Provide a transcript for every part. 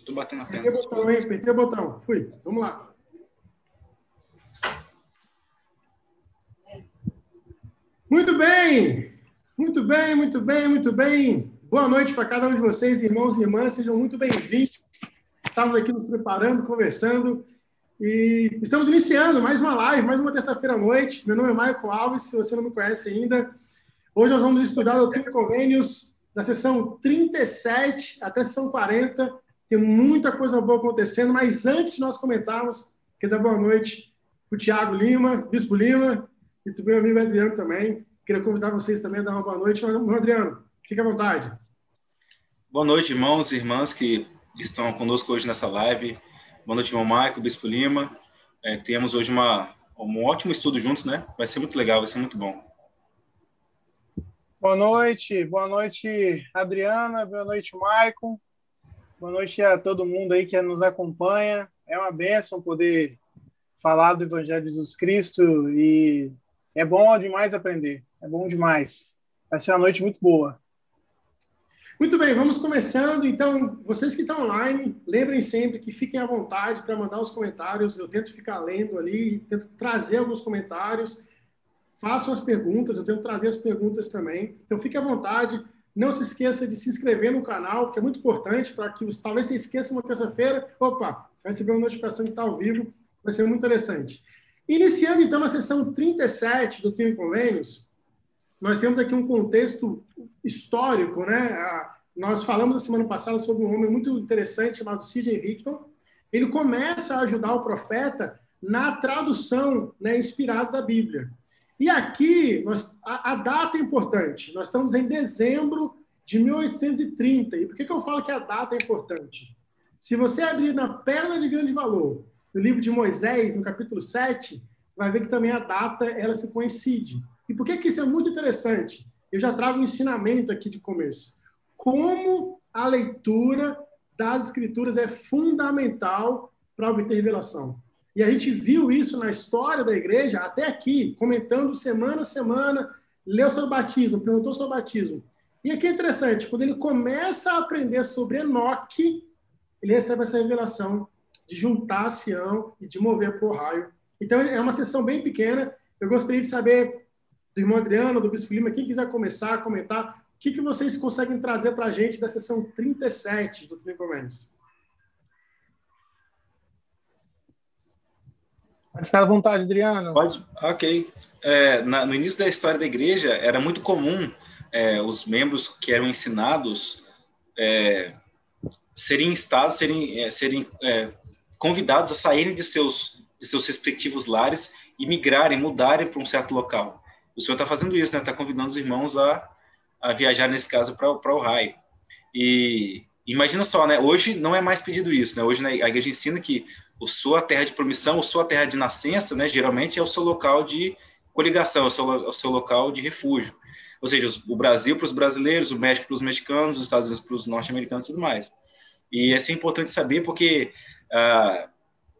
Estou batendo a tela. Apertei o botão, hein? Apertei o botão. Fui. Vamos lá. Muito bem! Muito bem, muito bem, muito bem. Boa noite para cada um de vocês, irmãos e irmãs. Sejam muito bem-vindos. Estamos aqui nos preparando, conversando. E estamos iniciando mais uma live, mais uma terça-feira à noite. Meu nome é Michael Alves, se você não me conhece ainda. Hoje nós vamos estudar o Doutrina Convênios da sessão 37 até a sessão 40. Tem muita coisa boa acontecendo, mas antes de nós comentarmos, quero dar boa noite para o Tiago Lima, Bispo Lima, e para o meu amigo Adriano também. Queria convidar vocês também a dar uma boa noite. Meu Adriano, fique à vontade. Boa noite, irmãos e irmãs que estão conosco hoje nessa live. Boa noite, irmão Maico, Bispo Lima. É, temos hoje uma, um ótimo estudo juntos, né? Vai ser muito legal, vai ser muito bom. Boa noite, boa noite, Adriana, boa noite, Maicon. Boa noite a todo mundo aí que nos acompanha. É uma bênção poder falar do Evangelho de Jesus Cristo e é bom demais aprender. É bom demais. Vai ser uma noite muito boa. Muito bem, vamos começando. Então, vocês que estão online, lembrem sempre que fiquem à vontade para mandar os comentários. Eu tento ficar lendo ali, tento trazer alguns comentários façam as perguntas, eu tenho que trazer as perguntas também. Então fique à vontade. Não se esqueça de se inscrever no canal, que é muito importante para que você talvez você esqueça uma terça-feira. Opa, você vai receber uma notificação que está ao vivo, vai ser muito interessante. Iniciando então a sessão 37 do Trio Convênios, nós temos aqui um contexto histórico, né? Nós falamos na semana passada sobre um homem muito interessante chamado C.J. Richton. Ele começa a ajudar o profeta na tradução né, inspirada da Bíblia. E aqui, nós, a, a, data é importante. Nós estamos em dezembro de 1830. E por que, que eu falo que a data é importante? Se você abrir na Pérola de Grande Valor, no livro de Moisés, no capítulo 7, vai ver que também a data ela se coincide. E por que, que isso é muito interessante? Eu já trago um ensinamento aqui de começo. Como a leitura das escrituras é fundamental para obter revelação. E a gente viu isso na história da igreja até aqui, comentando semana a semana, leu sobre batismo, perguntou sobre batismo. E aqui é interessante, quando ele começa a aprender sobre Enoque, ele recebe essa revelação de juntar Sião e de mover para o raio. Então é uma sessão bem pequena. Eu gostaria de saber do irmão Adriano, do Bispo Lima, quem quiser começar a comentar, o que, que vocês conseguem trazer para a gente da sessão 37 do Tricomenos? Pode ficar à vontade, Adriano. Pode, ok. É, na, no início da história da igreja, era muito comum é, os membros que eram ensinados é, serem instados, serem, é, serem é, convidados a saírem de seus, de seus respectivos lares e migrarem, mudarem para um certo local. O senhor está fazendo isso, né? Está convidando os irmãos a, a viajar, nesse caso, para o raio. E imagina só, né? Hoje não é mais pedido isso, né? Hoje né, a igreja ensina que o sua terra de promissão, o sua terra de nascença, né, geralmente é o seu local de coligação, é o seu, é o seu local de refúgio. Ou seja, o Brasil para os brasileiros, o México para os mexicanos, os Estados Unidos para os norte-americanos e tudo mais. E isso é importante saber porque. Uh,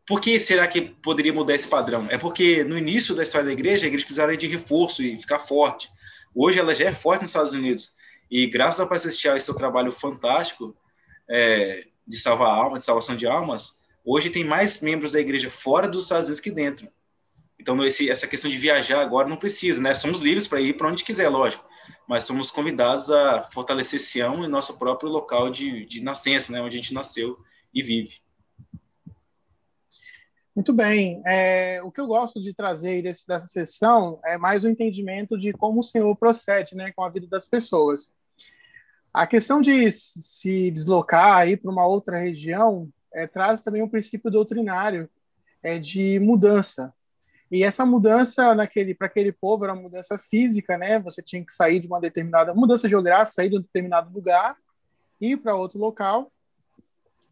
por que será que poderia mudar esse padrão? É porque no início da história da igreja, a igreja precisava de reforço e ficar forte. Hoje ela já é forte nos Estados Unidos. E graças ao Pai Celestial e seu trabalho fantástico é, de salvar almas, de salvação de almas, Hoje tem mais membros da igreja fora dos Estados Unidos que dentro. Então, esse, essa questão de viajar agora não precisa, né? Somos livres para ir para onde quiser, lógico. Mas somos convidados a fortalecer Sião em nosso próprio local de, de nascença, né? Onde a gente nasceu e vive. Muito bem. É, o que eu gosto de trazer desse, dessa sessão é mais o um entendimento de como o Senhor procede né, com a vida das pessoas. A questão de se deslocar, ir para uma outra região, é, traz também um princípio doutrinário é, de mudança. E essa mudança naquele para aquele povo era uma mudança física, né? Você tinha que sair de uma determinada mudança geográfica, sair de um determinado lugar, ir para outro local.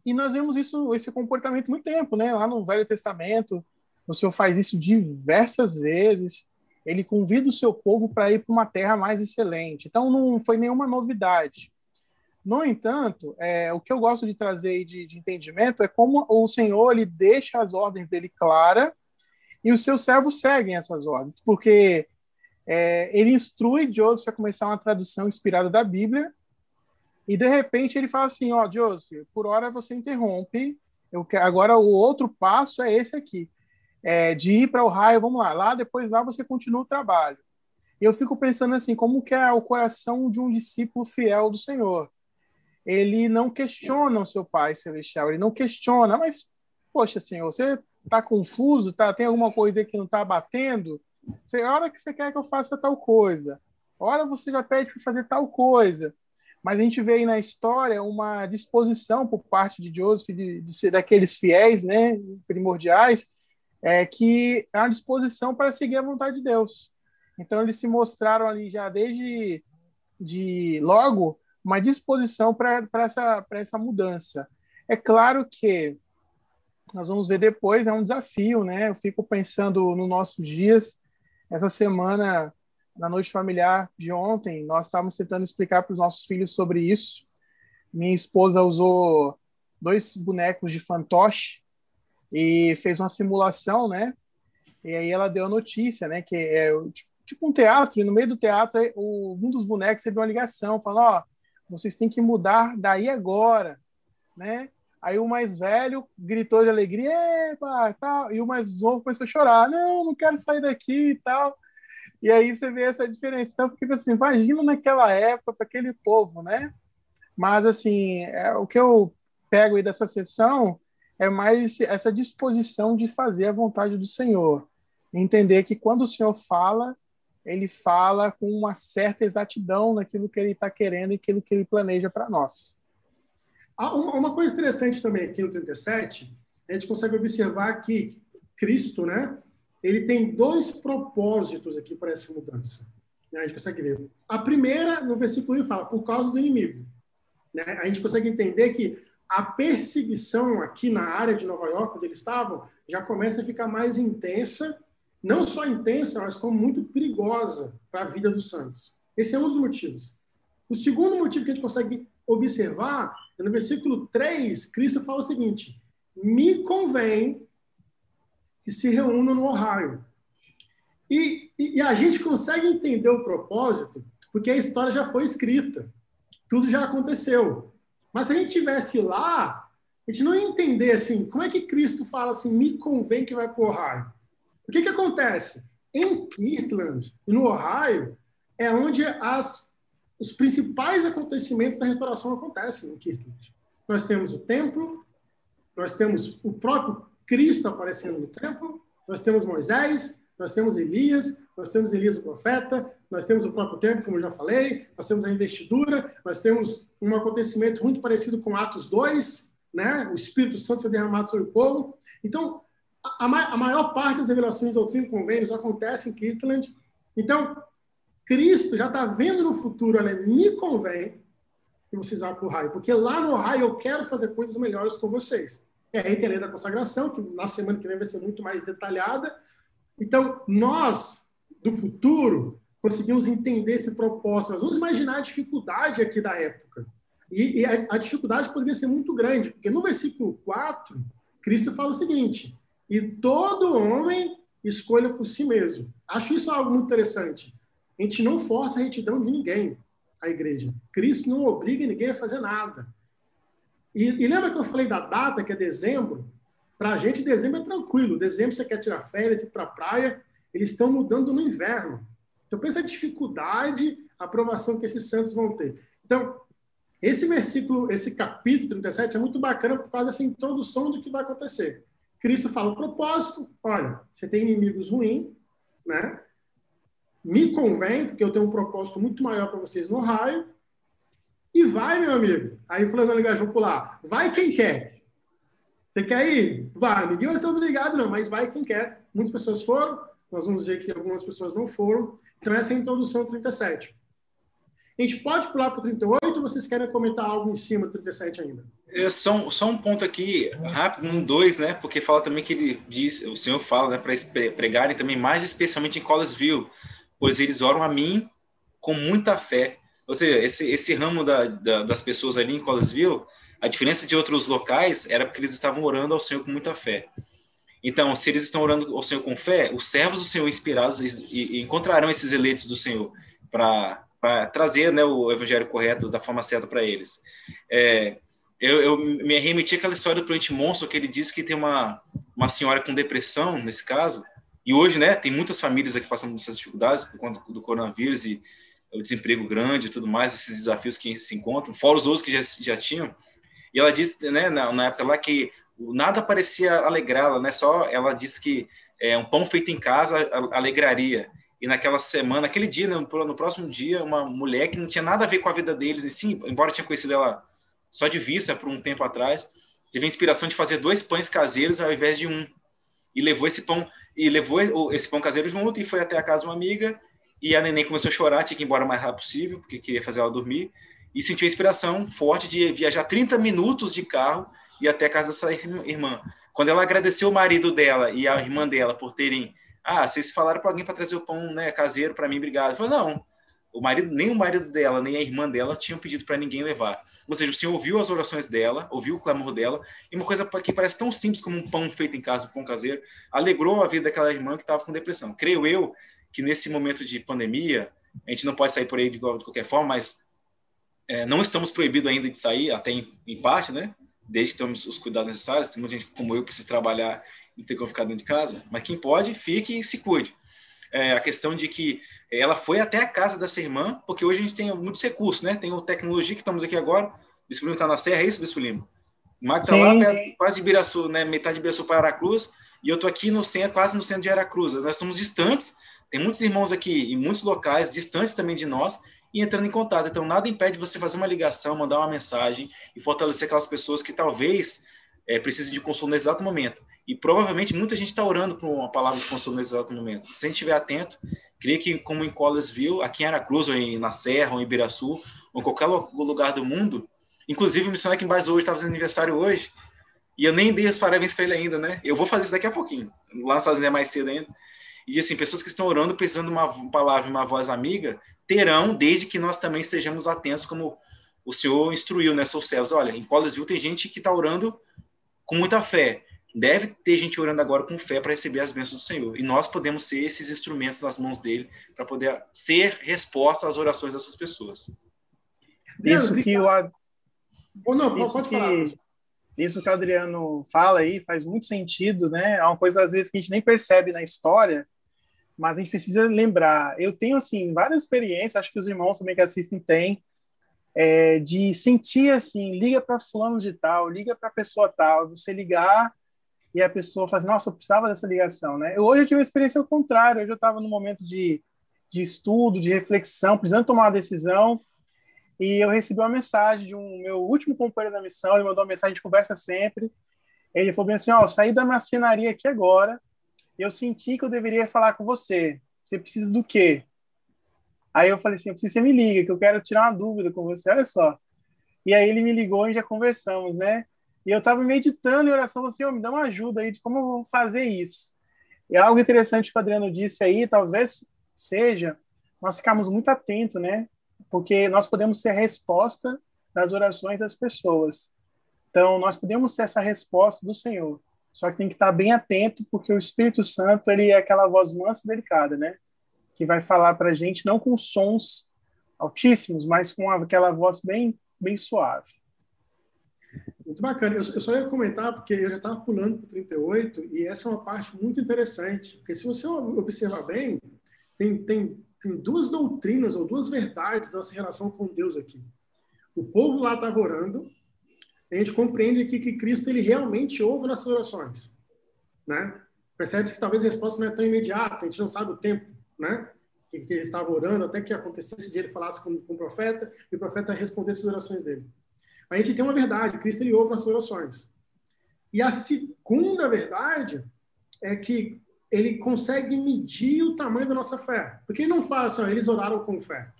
E nós vemos isso, esse comportamento muito tempo, né? Lá no Velho Testamento, o Senhor faz isso diversas vezes. Ele convida o seu povo para ir para uma terra mais excelente. Então não foi nenhuma novidade. No entanto, é, o que eu gosto de trazer de, de, entendimento é como o Senhor ele deixa as ordens dele clara e os seus servos seguem essas ordens, porque é, ele instrui Joseph a começar uma tradução inspirada da Bíblia E de repente ele fala assim: Ó, oh, Joseph, por hora você interrompe. Eu agora o outro passo é esse aqui, é de ir para o raio. Vamos lá, lá depois lá você continua o trabalho. E eu fico pensando assim, como que é o coração de um discípulo fiel do Senhor? Ele não questiona o seu Pai Celestial, ele não questiona, mas, poxa, Senhor, você está confuso, tá, tem alguma coisa que não está batendo? Você, a hora que você quer que eu faça tal coisa, a hora você já pede para fazer tal coisa. Mas a gente vê aí na história uma disposição por parte de Joseph, de, de ser daqueles fiéis, né, primordiais, é, que é uma disposição para seguir a vontade de Deus. Então eles se mostraram ali já desde de logo uma disposição para essa, essa mudança. É claro que nós vamos ver depois, é um desafio, né? Eu fico pensando nos nossos dias. Essa semana, na noite familiar de ontem, nós estávamos tentando explicar para os nossos filhos sobre isso. Minha esposa usou dois bonecos de fantoche e fez uma simulação, né? E aí ela deu a notícia, né? Que é tipo, tipo um teatro, e no meio do teatro, o, um dos bonecos recebeu uma ligação, falando, ó, oh, vocês têm que mudar daí agora, né? Aí o mais velho gritou de alegria, Epa, tal, e o mais novo começou a chorar, não, não quero sair daqui e tal. E aí você vê essa diferença. Então, porque assim, imagina naquela época, para aquele povo, né? Mas, assim, é, o que eu pego aí dessa sessão é mais essa disposição de fazer a vontade do Senhor. Entender que quando o Senhor fala, ele fala com uma certa exatidão naquilo que ele está querendo e aquilo que ele planeja para nós. Uma coisa interessante também aqui no 37, a gente consegue observar que Cristo, né, ele tem dois propósitos aqui para essa mudança. Né? A gente consegue ver. A primeira, no versículo 1, fala, por causa do inimigo. Né? A gente consegue entender que a perseguição aqui na área de Nova York, onde eles estavam, já começa a ficar mais intensa não só intensa, mas como muito perigosa para a vida dos santos. Esse é um dos motivos. O segundo motivo que a gente consegue observar é no versículo 3, Cristo fala o seguinte: Me convém que se reúnam no Ohio. E, e, e a gente consegue entender o propósito porque a história já foi escrita, tudo já aconteceu. Mas se a gente tivesse lá, a gente não ia entender assim, como é que Cristo fala assim, me convém que vai para o Ohio? O que, que acontece? Em Kirtland e no Ohio, é onde as, os principais acontecimentos da restauração acontecem em Kirtland. Nós temos o templo, nós temos o próprio Cristo aparecendo no templo, nós temos Moisés, nós temos Elias, nós temos Elias o profeta, nós temos o próprio templo, como eu já falei, nós temos a investidura, nós temos um acontecimento muito parecido com Atos 2, né? o Espírito Santo ser derramado sobre o povo. Então, a, a maior parte das revelações de doutrina e convênios acontece em Kirtland. Então, Cristo já está vendo no futuro, olha, me convém que vocês vá para o raio, porque lá no raio eu quero fazer coisas melhores com vocês. É a lei da consagração, que na semana que vem vai ser muito mais detalhada. Então, nós, do futuro, conseguimos entender esse propósito. Nós vamos imaginar a dificuldade aqui da época. E, e a, a, dificuldade poderia ser muito grande, porque no versículo 4, Cristo fala o seguinte: e todo homem escolha por si mesmo. Acho isso algo muito interessante. A gente não força a retidão de ninguém, a igreja. Cristo não obriga ninguém a fazer nada. E, e lembra que eu falei da data, que é dezembro? Para a gente, dezembro é tranquilo. Dezembro você quer tirar férias, ir para a praia. Eles estão mudando no inverno. Então, pensa a dificuldade, a aprovação que esses santos vão ter. Então, esse versículo, esse capítulo 37 é muito bacana por causa dessa introdução do que vai acontecer. Cristo fala o propósito, olha, você tem inimigos ruins, né? Me convém, porque eu tenho um propósito muito maior para vocês no raio. E vai, meu amigo. Aí falando na linguagem popular, vai quem quer. Você quer ir? Vai, ninguém vai ser obrigado, não, mas vai quem quer. Muitas pessoas foram, nós vamos ver que algumas pessoas não foram. Então, essa é a introdução 37. A gente pode pular para o 38 ou vocês querem comentar algo em cima do 37 ainda? É, só, só um ponto aqui, rápido, um dois, né? Porque fala também que ele diz, o Senhor fala, né, para pregarem também, mais especialmente em Collegeville, pois eles oram a mim com muita fé. Ou seja, esse, esse ramo da, da, das pessoas ali em Collegeville, a diferença de outros locais era porque eles estavam orando ao Senhor com muita fé. Então, se eles estão orando ao Senhor com fé, os servos do Senhor inspirados e, e encontrarão esses eleitos do Senhor para para trazer né, o evangelho correto da forma certa para eles. É, eu, eu, me remeti àquela história do Proente Monstro, que ele disse que tem uma, uma senhora com depressão, nesse caso, e hoje, né, tem muitas famílias aqui passando essas dificuldades por conta do coronavírus e o desemprego grande e tudo mais, esses desafios que se encontram, fora os outros que já, já tinham. E ela disse, né, na, na época lá, que nada parecia alegrá-la, né, só ela disse que é, um pão feito em casa alegraria. E naquela semana, aquele dia, né, no, próximo dia, uma mulher que não tinha nada a ver com a vida deles, e sim, embora tinha conhecido ela só de vista por um tempo atrás, teve a inspiração de fazer dois pães caseiros ao invés de um. E levou esse pão e levou esse pão caseiro junto e foi até a casa de uma amiga. E a neném começou a chorar, tinha que ir embora o mais rápido possível, porque queria fazer ela dormir. E sentiu a inspiração forte de viajar 30 minutos de carro e até a casa dessa irmã. Quando ela agradeceu o marido dela e a irmã dela por terem. Ah, vocês falaram para alguém para trazer o pão né, caseiro para mim, obrigado. Falou, não, o marido, nem o marido dela, nem a irmã dela tinham pedido para ninguém levar. Ou seja, o Senhor ouviu as orações dela, ouviu o clamor dela, e uma coisa que parece tão simples como um pão feito em casa, um pão caseiro, alegrou a vida daquela irmã que estava com depressão. Creio eu que nesse momento de pandemia, a gente não pode sair por aí de, de qualquer forma, mas é, não estamos proibidos ainda de sair, até em, em, parte, né? Desde que temos os cuidados necessários. Tem muita gente como eu que precisa trabalhar e ter como ficar dentro de casa. Mas quem pode, fique e se cuide é, a questão de que ela foi até a casa dessa irmã, porque hoje a gente tem muitos recursos, né? Tem o tecnologia que estamos aqui agora, o Bispo Lima está na Serra, é isso, Bispo Lima? O Marco está lá, perto, quase de Ibiraçu, né? metade de Ibiraçu para Aracruz, e eu estou aqui no centro, quase no centro de Aracruz. Nós somos distantes, tem muitos irmãos aqui em muitos locais, distantes também de nós, e entrando em contato. Então, nada impede você fazer uma ligação, mandar uma mensagem e fortalecer aquelas pessoas que talvez é, precisem de consolo nesse exato momento. E provavelmente muita gente está orando por uma palavra de consolo nesse exato momento. Se a gente estiver atento, creio que como em Collinsville, aqui em Aracruz, ou em, na Serra, ou em Ibiraçu, ou em qualquer lugar do mundo, inclusive o missionário aqui em hoje está fazendo aniversário hoje, e eu nem dei os parabéns para ele ainda, né? Eu vou fazer isso daqui a pouquinho, lá Unidos é mais cedo ainda. E assim, pessoas que estão orando, precisando de uma palavra, uma voz amiga, terão, desde que nós também estejamos atentos, como o Senhor instruiu né, céus. Olha, em Collinsville tem gente que está orando com muita fé, deve ter gente orando agora com fé para receber as bênçãos do Senhor. E nós podemos ser esses instrumentos nas mãos dele para poder ser resposta às orações dessas pessoas. Isso que o Ou não, isso pode que, falar. Isso que o Adriano fala aí faz muito sentido, né? É uma coisa às vezes que a gente nem percebe na história, mas a gente precisa lembrar. Eu tenho assim várias experiências, acho que os irmãos também que assistem têm, é, de sentir assim, liga para fulano de tal, liga para pessoa tal, você ligar e a pessoa fala assim, nossa, eu precisava dessa ligação, né? Eu, hoje eu tive uma experiência ao contrário, hoje eu estava num momento de, de estudo, de reflexão, precisando tomar uma decisão, e eu recebi uma mensagem de um meu último companheiro da missão, ele mandou uma mensagem, de conversa sempre, ele falou bem assim, ó, oh, saí da marcenaria aqui agora, eu senti que eu deveria falar com você, você precisa do quê? Aí eu falei assim, eu preciso que você me liga, que eu quero tirar uma dúvida com você, olha só. E aí ele me ligou e já conversamos, né? E eu estava meditando em oração, assim, oh, me dá uma ajuda aí de como eu vou fazer isso. E algo interessante que o Adriano disse aí, talvez seja nós ficarmos muito atentos, né? Porque nós podemos ser a resposta das orações das pessoas. Então, nós podemos ser essa resposta do Senhor. Só que tem que estar bem atento, porque o Espírito Santo, ele é aquela voz mansa e delicada, né? Que vai falar para a gente, não com sons altíssimos, mas com aquela voz bem, bem suave. Muito bacana. Eu, eu só ia comentar, porque eu já estava pulando para o 38, e essa é uma parte muito interessante, porque se você observar bem, tem, tem, tem duas doutrinas ou duas verdades da nossa relação com Deus aqui. O povo lá estava orando, a gente compreende aqui que Cristo ele realmente ouve nossas orações, né? Percebe que talvez a resposta não é tão imediata, a gente não sabe o tempo, né? Que, que ele estava orando até que acontecesse de ele falasse com, com o profeta e o profeta respondesse as orações dele. A gente tem uma verdade, Cristo ele ouve nossas orações. E a segunda verdade é que ele consegue medir o tamanho da nossa fé. Porque ele não fala assim, ó, eles oraram com fé.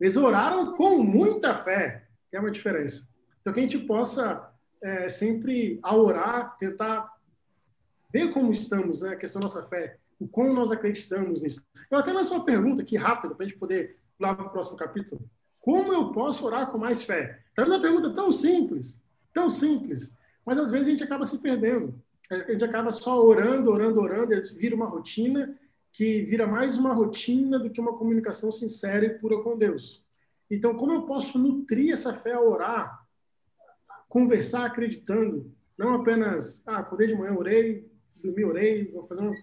Eles oraram com muita fé, que é uma diferença. Então, que a gente possa é, sempre, ao orar, tentar ver como estamos, né, a questão da nossa fé, o como nós acreditamos nisso. Eu até lanço uma pergunta aqui rápida, para a gente poder ir lá para o próximo capítulo. Como eu posso orar com mais fé? Talvez uma pergunta tão simples, tão simples, mas às vezes a gente acaba se perdendo. A gente acaba só orando, orando, orando, e vira uma rotina que vira mais uma rotina do que uma comunicação sincera e pura com Deus. Então, como eu posso nutrir essa fé a orar, conversar acreditando, não apenas, ah, acordei de manhã, orei, dormi, orei, vou fazer um,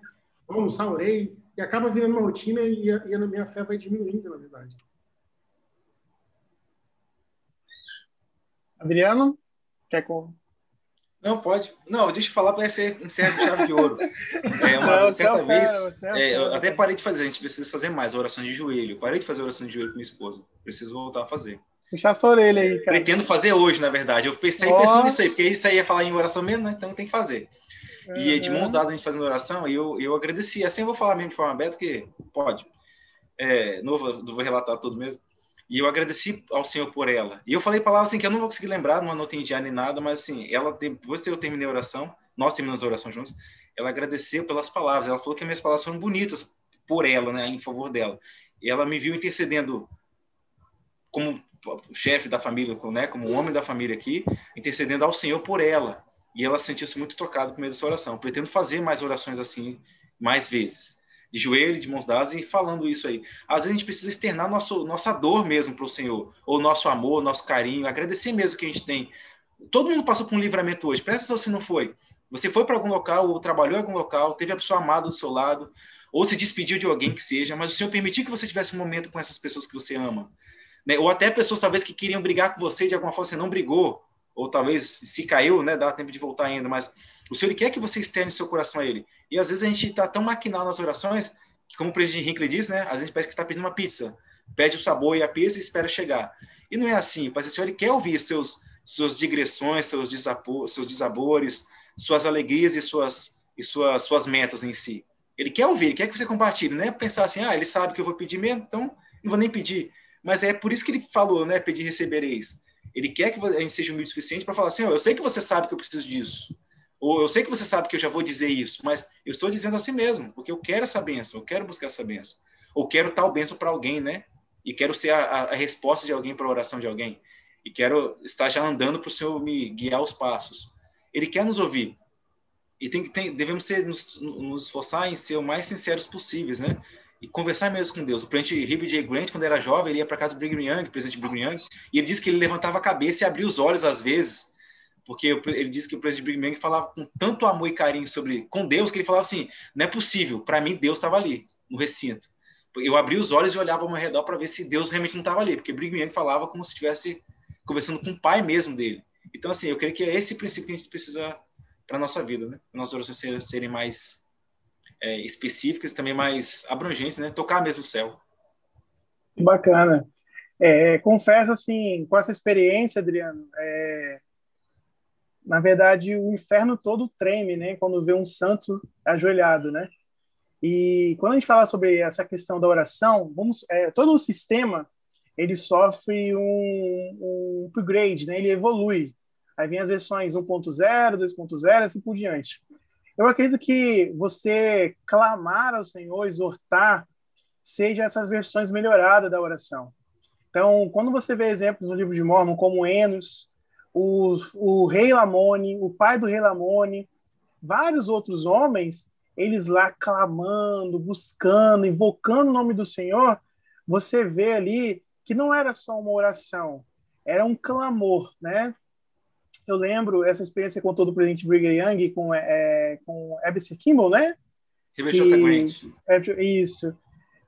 vou almoçar, orei, e acaba virando uma rotina e a, e a minha fé vai diminuindo, na verdade. Adriano, quer com... Não, pode. Não, deixa eu falar para ser encerra de chave de ouro. É, uma não, certa é vez, é, é eu até parei de fazer, a gente precisa fazer mais orações de joelho. parei de fazer oração de joelho com minha esposa. Preciso voltar a fazer. Puxar essa orelha aí, cara. Pretendo fazer hoje, na verdade. Eu pensei oh. pensando nisso aí, porque isso aí ia falar em oração mesmo, né? Então tem que fazer. Uhum. E de mãos dadas a gente fazendo oração, e eu, eu agradeci. Assim eu vou falar mesmo de forma aberta, porque pode. É, não, vou, não vou relatar tudo mesmo. E eu agradeci ao Senhor por ela. E eu falei palavras assim que eu não vou conseguir lembrar, anotei em diário nem nada, mas assim, ela, depois que eu terminei a oração, nós terminamos a oração juntos, ela agradeceu pelas palavras. Ela falou que minhas palavras foram bonitas por ela, né, em favor dela. E ela me viu intercedendo como chefe da família, né, como homem da família aqui, intercedendo ao Senhor por ela. E ela sentiu-se muito tocada com meio dessa oração. Pretendo fazer mais orações assim, mais vezes de joelho, de mãos dadas e falando isso aí. Às vezes a gente precisa externar nosso, nossa dor mesmo para o Senhor, ou nosso amor, nosso carinho, agradecer mesmo que a gente tem. Todo mundo passou por um livramento hoje, presta atenção se não foi. Você foi para algum local, ou trabalhou em algum local, teve a pessoa amada do seu lado, ou se despediu de alguém que seja, mas o Senhor permitiu que você tivesse um momento com essas pessoas que você ama. Né? Ou até pessoas talvez que queriam brigar com você, de alguma forma você não brigou, ou talvez se caiu, né, dá tempo de voltar ainda, mas o Senhor quer que você externe seu coração a Ele. E às vezes a gente está tão maquinado nas orações que, como o presidente Hinckley diz, né, às vezes parece que está pedindo uma pizza, pede o sabor e a pizza e espera chegar. E não é assim. O Senhor quer ouvir seus suas digressões, seus, desapor, seus desabores, suas alegrias e suas e suas suas metas em si. Ele quer ouvir, ele quer que você compartilhe, não é pensar assim, ah, ele sabe que eu vou pedir mesmo, então não vou nem pedir. Mas é por isso que ele falou, né, pedir recebereis. Ele quer que a gente seja humilde o suficiente para falar assim: oh, eu sei que você sabe que eu preciso disso. Ou eu sei que você sabe que eu já vou dizer isso, mas eu estou dizendo assim mesmo, porque eu quero essa benção, eu quero buscar essa benção. Ou quero tal benção para alguém, né? E quero ser a, a resposta de alguém para a oração de alguém. E quero estar já andando para o Senhor me guiar os passos. Ele quer nos ouvir. E tem, tem, devemos ser, nos, nos esforçar em ser o mais sinceros possíveis, né? e conversar mesmo com Deus. O presidente Hibby J. Grant, quando era jovem, ele ia para casa do Brigham Young, presidente Brigham Young, e ele disse que ele levantava a cabeça e abria os olhos às vezes, porque ele disse que o presidente Brigham Young falava com tanto amor e carinho sobre com Deus que ele falava assim: não é possível, para mim Deus estava ali no recinto. Eu abri os olhos e olhava ao meu redor para ver se Deus realmente não estava ali, porque Brigham Young falava como se estivesse conversando com o pai mesmo dele. Então, assim, eu creio que é esse princípio que a gente precisa para nossa vida, né? Para nossas orações serem mais é, específicas e também mais abrangentes, né? Tocar mesmo o céu. Bacana. É, confesso, assim, com essa experiência, Adriano, é, na verdade, o inferno todo treme, né? Quando vê um santo ajoelhado, né? E quando a gente fala sobre essa questão da oração, vamos, é, todo o sistema ele sofre um, um upgrade, né? Ele evolui. Aí vem as versões 1.0, 2.0, assim por diante. Eu acredito que você clamar ao Senhor, exortar, seja essas versões melhoradas da oração. Então, quando você vê exemplos no livro de Mormon, como Enos, o, o rei Lamone, o pai do rei Lamone, vários outros homens, eles lá clamando, buscando, invocando o nome do Senhor, você vê ali que não era só uma oração, era um clamor, né? eu lembro essa experiência com todo o presidente Brigham Young com, é, com Eberson Kimball, né? É, isso.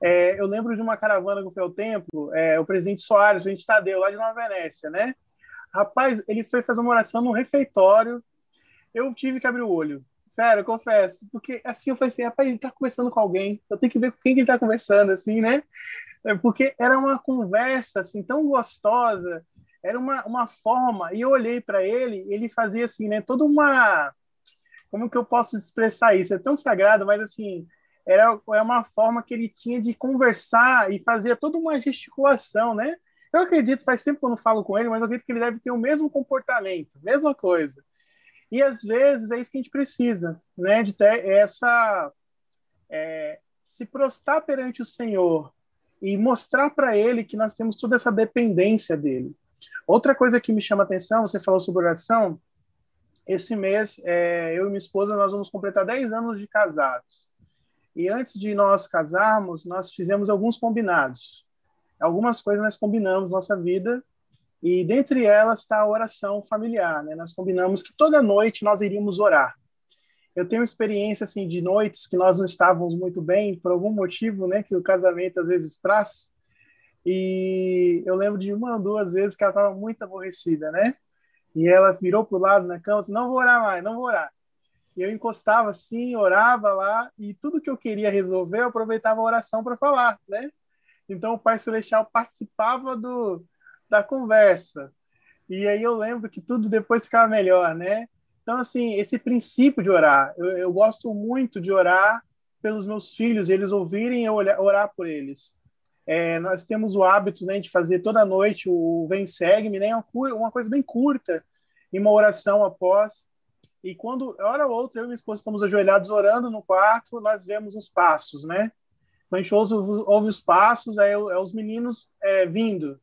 É, eu lembro de uma caravana que foi ao templo, é, o presidente Soares, o presidente Tadeu, lá de Nova Venécia, né? Rapaz, ele foi fazer uma oração no refeitório, eu tive que abrir o olho. Sério, confesso. Porque assim eu falei assim, rapaz, ele tá conversando com alguém. Eu tenho que ver com quem que ele tá conversando, assim, né? É, porque era uma conversa, assim, tão gostosa era uma, uma forma, e eu olhei para ele, ele fazia assim, né, toda uma, como que eu posso expressar isso? É tão sagrado, mas assim, era é uma forma que ele tinha de conversar e fazia toda uma gesticulação, né? Eu acredito, faz tempo que eu não falo com ele, mas eu acredito que ele deve ter o mesmo comportamento, mesma coisa. E às vezes é isso que a gente precisa, né? De ter essa. É, se prostrar perante o Senhor e mostrar para ele que nós temos toda essa dependência dele. Outra coisa que me chama atenção, você falou sobre oração, esse mês, é, eu e minha esposa, nós vamos completar 10 anos de casados. E antes de nós casarmos, nós fizemos alguns combinados. Algumas coisas nós combinamos nossa vida e dentre elas está a oração familiar, né? Nós combinamos que toda noite nós iríamos orar. Eu tenho experiência assim de noites que nós não estávamos muito bem por algum motivo, né, que o casamento às vezes traz. E eu lembro de uma ou duas vezes que ela estava muito aborrecida, né? E ela virou para o lado na cama, assim, não vou orar mais, não vou orar. E eu encostava assim, orava lá, e tudo que eu queria resolver, eu aproveitava a oração para falar, né? Então o Pai Celestial participava do, da conversa. E aí eu lembro que tudo depois ficava melhor, né? Então, assim, esse princípio de orar, eu, eu gosto muito de orar pelos meus filhos, eles ouvirem eu orar por eles. É, nós temos o hábito né, de fazer toda noite o Vem Segue-me, né, uma coisa bem curta, e uma oração após. E quando, hora ou outra, eu e minha esposa estamos ajoelhados orando no quarto, nós vemos os passos, né? A gente ouve, ouve os passos, é, é os meninos é, vindo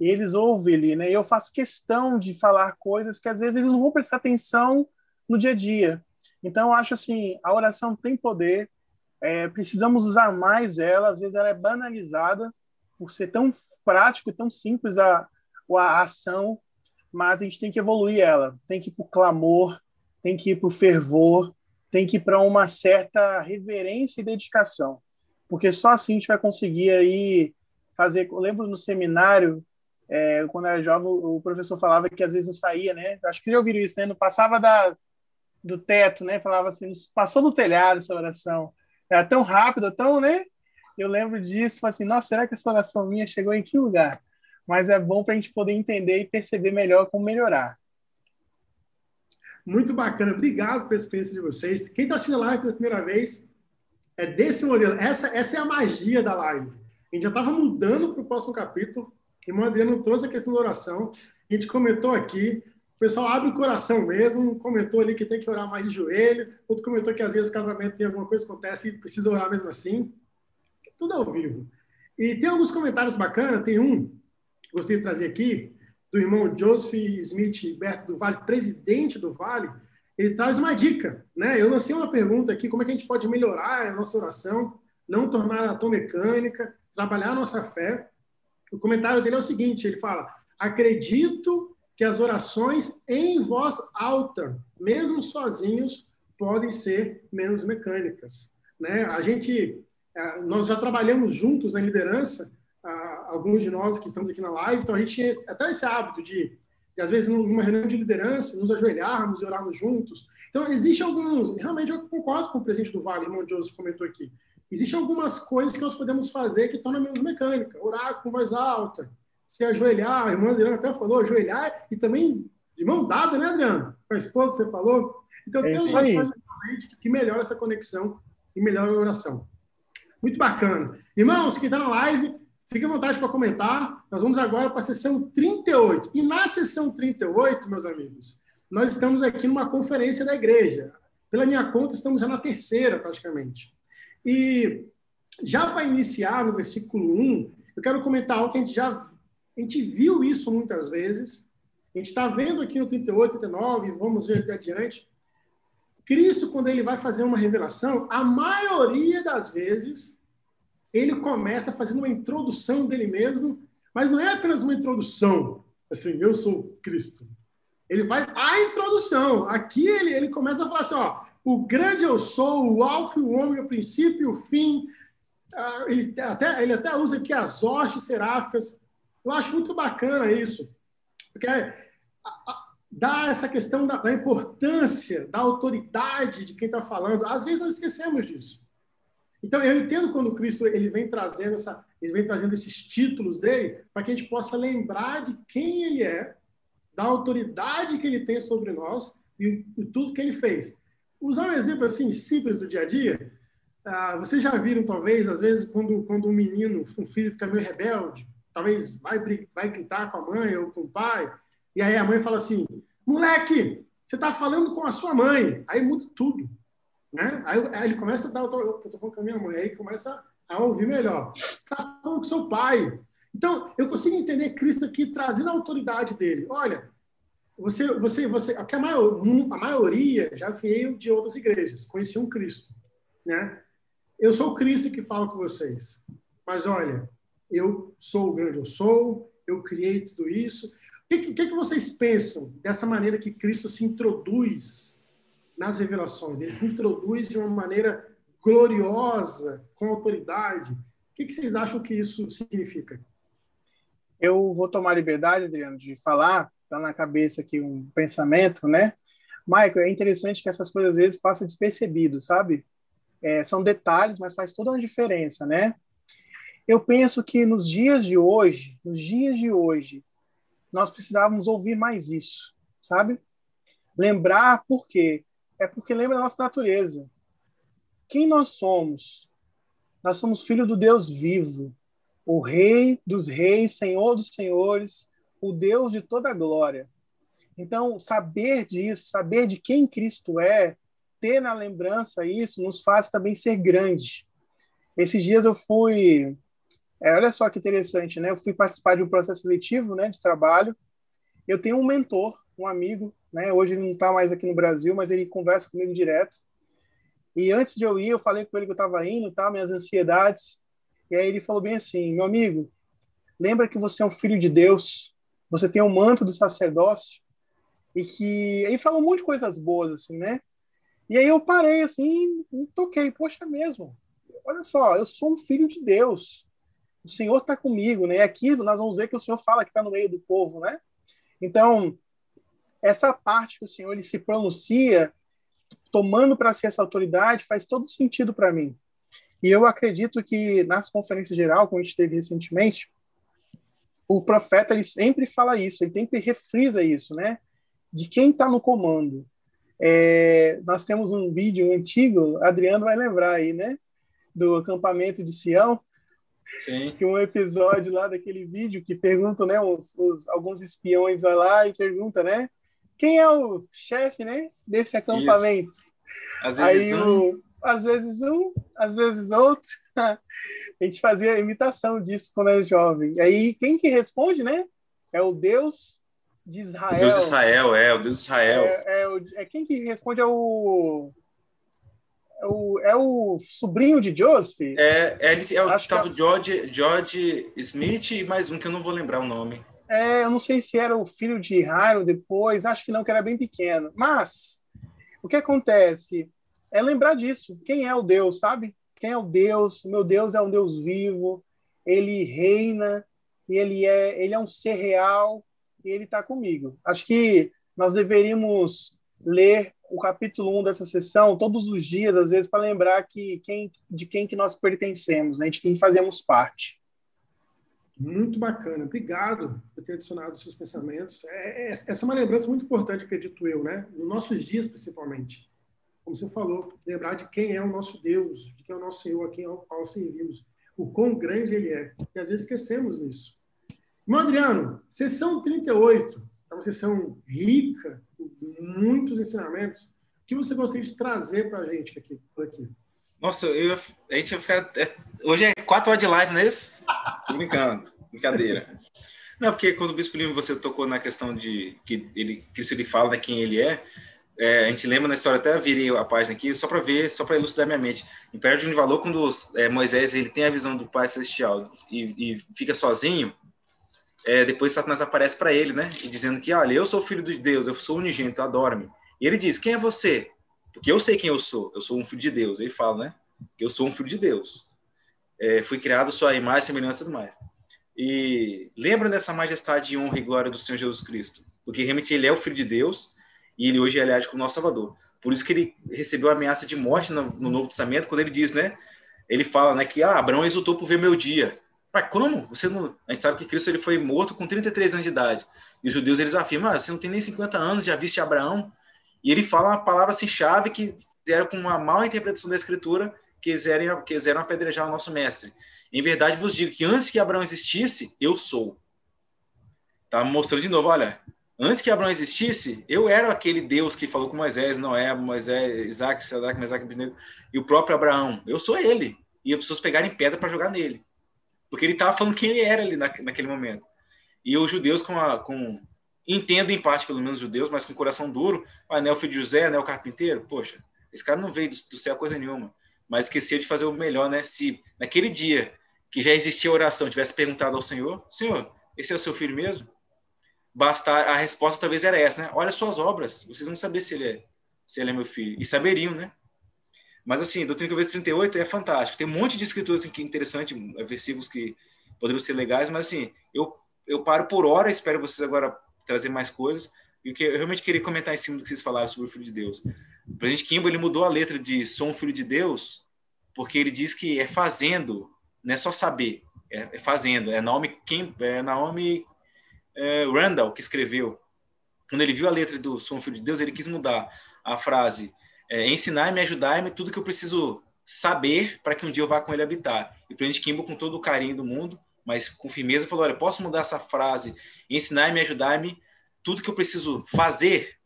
e eles ouvem ali, né? E eu faço questão de falar coisas que às vezes eles não vão prestar atenção no dia a dia. Então, eu acho assim, a oração tem poder, é, precisamos usar mais ela, às vezes ela é banalizada por ser tão prático tão simples a, a ação, mas a gente tem que evoluir ela, tem que ir para o clamor, tem que ir para o fervor, tem que ir para uma certa reverência e dedicação, porque só assim a gente vai conseguir aí fazer. Eu lembro no seminário é, quando era jovem, o professor falava que às vezes não saía, né? Acho que já ouviram isso, né? Não passava da, do teto, né? Falava assim, passou do telhado essa oração. Era tão rápido, tão, né? Eu lembro disso, falei assim, nossa, será que essa oração minha chegou em que lugar? Mas é bom para a gente poder entender e perceber melhor como melhorar. Muito bacana, obrigado pela experiência de vocês. Quem está assistindo a live pela primeira vez, é desse modelo. Essa, essa é a magia da live. A gente já estava mudando para o próximo capítulo, irmão Adriano trouxe a questão da oração, a gente comentou aqui, o pessoal abre o coração mesmo, comentou ali que tem que orar mais de joelho, outro comentou que às vezes o casamento tem alguma coisa que acontece e precisa orar mesmo assim. Tudo ao vivo. E tem alguns comentários bacanas, tem um, gostei de trazer aqui, do irmão Joseph Smith Berto do Vale, presidente do Vale, ele traz uma dica, né? Eu lancei uma pergunta aqui, como é que a gente pode melhorar a nossa oração, não tornar tão mecânica, trabalhar a nossa fé. O comentário dele é o seguinte: ele fala, acredito que as orações em voz alta, mesmo sozinhos, podem ser menos mecânicas. Né? A gente, é, nós já trabalhamos juntos na liderança, alguns de nós que estamos aqui na live, então a gente tinha até esse hábito de, de às vezes, numa reunião de liderança, nos ajoelharmos e orarmos juntos. Então, existe alguns, realmente eu concordo com o presidente do Vale, irmão Joseph comentou aqui, Existem algumas coisas que nós podemos fazer que tornam menos mecânica. Orar com voz alta, se ajoelhar, a irmã Adriana até falou, ajoelhar e também de mão dada, né, Adriano? Com a esposa, você falou. Então, é tem algumas coisas que melhoram essa conexão e melhoram a oração. Muito bacana. Irmãos, que está na live, fique à vontade para comentar. Nós vamos agora para a sessão 38. E na sessão 38, meus amigos, nós estamos aqui numa conferência da igreja. Pela minha conta, estamos já na terceira, praticamente. E já para iniciar no versículo 1, eu quero comentar algo que a gente já a gente viu isso muitas vezes. A gente está vendo aqui no 38, 39, vamos ver adiante. Cristo, quando ele vai fazer uma revelação, a maioria das vezes, ele começa fazendo uma introdução dele mesmo, mas não é apenas uma introdução, assim, eu sou Cristo. Ele faz a introdução. Aqui ele, ele começa a falar assim, ó, o grande eu sou, o alfa e o ômega, o princípio e o fim. Ah, ele até, ele até usa aqui as hostes seráficas. Eu acho muito bacana isso, porque dá essa questão da, da importância, da autoridade de quem está falando. Às vezes nós esquecemos disso. Então eu entendo quando Cristo ele vem trazendo essa, ele vem trazendo esses títulos dele para que a gente possa lembrar de quem ele é, da autoridade que ele tem sobre nós e, e tudo que ele fez usar um exemplo assim simples do dia a dia. Ah, vocês já viram, talvez, às vezes, quando, quando um menino, um filho fica meio rebelde, talvez vai, vai gritar com a mãe ou com o pai, e aí a mãe fala assim: moleque, você está falando com a sua mãe. Aí muda tudo. Né? Aí, aí ele começa a dar. Eu estou falando com a minha mãe, aí começa a ouvir melhor. Você está falando com seu pai. Então, eu consigo entender Cristo aqui trazendo a autoridade dele. Olha, você, você, você, a, maior, a maioria já veio de outras igrejas, conheciam Cristo, né? eu sou Cristo que falo com vocês. Mas olha, eu sou o grande eu sou, eu criei tudo isso. O que, que, que vocês pensam dessa maneira que Cristo se introduz nas revelações? Ele se introduz de uma maneira gloriosa, com autoridade. O que, vocês acham que isso significa? Eu vou tomar liberdade, Adriano, de falar, está na cabeça aqui um pensamento, né? Michael, é interessante que essas coisas às vezes passam despercebido, sabe? É, são detalhes, mas faz toda uma diferença, né? Eu penso que nos dias de hoje, nos dias de hoje, nós precisávamos ouvir mais isso, sabe? Lembrar por quê? É porque lembra a nossa natureza. Quem nós somos? Nós somos filho do Deus vivo, o Rei dos Reis, Senhor dos Senhores, o Deus de toda glória. Então, saber disso, saber de quem Cristo é, ter na lembrança isso, nos faz também ser grande. Esses dias eu fui. É, olha só que interessante, né? Eu fui participar de um processo seletivo né, de trabalho. Eu tenho um mentor, um amigo, né? Hoje ele não está mais aqui no Brasil, mas ele conversa comigo direto. E antes de eu ir, eu falei com ele que eu estava indo, tá? Minhas ansiedades. E aí ele falou bem assim: meu amigo, lembra que você é um filho de Deus, você tem o um manto do sacerdócio, e que. Aí falou um monte de coisas boas, assim, né? E aí eu parei assim, e toquei, poxa mesmo, olha só, eu sou um filho de Deus, o Senhor está comigo, né? Aqui nós vamos ver que o Senhor fala que está no meio do povo, né? Então, essa parte que o Senhor ele se pronuncia, tomando para si essa autoridade, faz todo sentido para mim. E eu acredito que nas conferências geral, como a gente teve recentemente, o profeta ele sempre fala isso, ele sempre refrisa isso, né? De quem está no comando. É, nós temos um vídeo antigo, Adriano vai lembrar aí, né? Do acampamento de Sião. Sim. Que um episódio lá daquele vídeo que perguntam, né? Os, os, alguns espiões vai lá e pergunta, né? Quem é o chefe, né? Desse acampamento? Isso. Às vezes aí, um, o, às vezes um, às vezes outro. a gente fazia imitação disso quando era jovem. Aí, quem que responde, né? É o Deus de Israel. O Deus de Israel, é, o Deus de Israel. É, é, é quem que responde é o, é o, é o sobrinho de Joseph? É, é, é o, Acho tava é... George, George Smith e mais um que eu não vou lembrar o nome. É, eu não sei se era o filho de Hiram depois, acho que não, que era bem pequeno. Mas, o que acontece? é lembrar disso. Quem é o Deus, sabe? Quem é o Deus? Meu Deus é um Deus vivo, ele reina, e ele é, ele é um ser real, e ele está comigo. Acho que nós deveríamos ler o capítulo 1 dessa sessão todos os dias, às vezes, para lembrar que quem, de quem que nós pertencemos, né? de quem fazemos parte. Muito bacana. Obrigado por ter adicionado seus pensamentos. É, é, essa é uma lembrança muito importante, acredito eu, né? Nos nossos dias, principalmente como você falou, lembrar de quem é o nosso Deus, de quem é o nosso Senhor, a quem ao qual servimos, o quão grande Ele é. E às vezes esquecemos nisso. Irmão Adriano, sessão 38, é uma sessão rica, muitos ensinamentos. O que você gostaria de trazer para a gente aqui, por aqui? Nossa, eu, a gente vai ficar. É, hoje é quatro horas de live, não é isso? Tô brincando, brincadeira. Não, porque quando o Bispo Lima você tocou na questão de que ele, isso ele fala de quem ele é, é, a gente lembra na história, até virei a página aqui, só para ver, só para elucidar minha mente. Império de Univalor, quando é, Moisés ele tem a visão do Pai Celestial e, e fica sozinho, é, depois Satanás aparece para ele, né? E dizendo que, olha, eu sou filho de Deus, eu sou unigênito, adoro-me. E ele diz, quem é você? Porque eu sei quem eu sou, eu sou um filho de Deus. Ele fala, né? Eu sou um filho de Deus. É, fui criado sua imagem, semelhança e tudo mais. E lembra dessa majestade, honra e glória do Senhor Jesus Cristo. Porque realmente ele é o filho de Deus, e ele hoje é aliado com o nosso Salvador. Por isso que ele recebeu a ameaça de morte no, no Novo Testamento, quando ele diz, né? Ele fala, né, que ah, Abraão exultou por ver meu dia. Mas como? Você não... A gente sabe que Cristo ele foi morto com 33 anos de idade. E os judeus eles afirmam, ah, você não tem nem 50 anos, já viste Abraão? E ele fala uma palavra assim chave que fizeram com uma mal interpretação da escritura, quiserem quiseram apedrejar o nosso mestre. Em verdade vos digo que antes que Abraão existisse, eu sou. Tá mostrando de novo, olha, Antes que Abraão existisse, eu era aquele Deus que falou com Moisés, Noé, Moisés, Isaac, Sadraque, Mesaque, e o próprio Abraão. Eu sou ele. E as pessoas pegarem pedra para jogar nele. Porque ele estava falando quem ele era ali na, naquele momento. E os judeus com, a, com entendo em parte, pelo menos judeus, mas com coração duro, ah, não é o filho de José, não é o carpinteiro? Poxa, esse cara não veio do, céu coisa nenhuma. mas esquecia de fazer o melhor, né? Se naquele dia que já existia oração tivesse perguntado ao Senhor, Senhor, esse é o seu filho mesmo? Bastar, a resposta talvez era essa, né? Olha suas obras, vocês vão saber se ele é, se ele é meu filho. E saberiam, né? Mas assim, Doutrina Conversa 38 é fantástico. Tem um monte de escrituras assim, que é interessante, versículos que poderiam ser legais, mas assim, eu, eu paro por hora, espero vocês agora trazer mais coisas. E o que eu realmente queria comentar em cima do que vocês falaram sobre o Filho de Deus. O presidente Kimball, ele mudou a letra de sou um filho de Deus, porque ele diz que é fazendo, não é só saber, é, é fazendo. É Naomi, Kim, é Naomi é, Randall que escreveu. Quando ele viu a letra do Sou um Filho de Deus, ele quis mudar a frase é, ensinar-me, ajudar-me tudo que eu preciso saber para que um dia eu vá com ele habitar. E o presidente Kimball, com todo o carinho do mundo, mas com firmeza, falou: Olha, posso mudar essa frase, ensinar-me, ajudar-me, tudo que eu preciso fazer.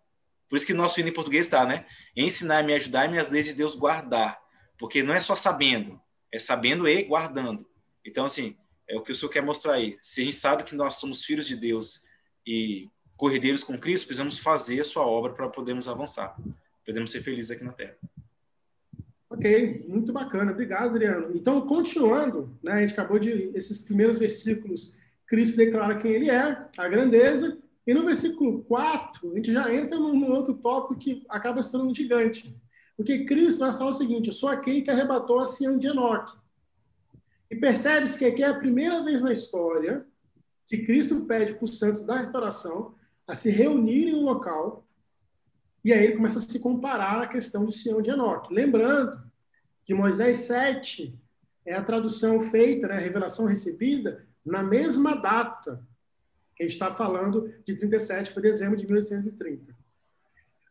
Por isso que nosso hino em português está, né? Ensinar-me, ajudar-me as leis de Deus guardar. Porque não é só sabendo, é sabendo e guardando. Então, assim, é o que o senhor quer mostrar aí. Se a gente sabe que nós somos filhos de Deus e corredeiros com Cristo, precisamos fazer a sua obra para podermos avançar podemos ser felizes aqui na Terra. Ok, muito bacana. Obrigado, Adriano. Então, continuando, né, a gente acabou de esses primeiros versículos, Cristo declara quem ele é, a grandeza, e no versículo 4, a gente já entra num outro tópico que acaba sendo um gigante. Porque Cristo vai falar o seguinte: eu sou aquele que arrebatou a Sião de Enoque. E percebe-se que aqui é a primeira vez na história que Cristo pede para os santos da restauração a se reunirem em um local e aí ele começa a se comparar à questão de Sião de Enoque. Lembrando que Moisés 7 é a tradução feita, né, a revelação recebida, na mesma data que a gente está falando de 37 para dezembro de 1830.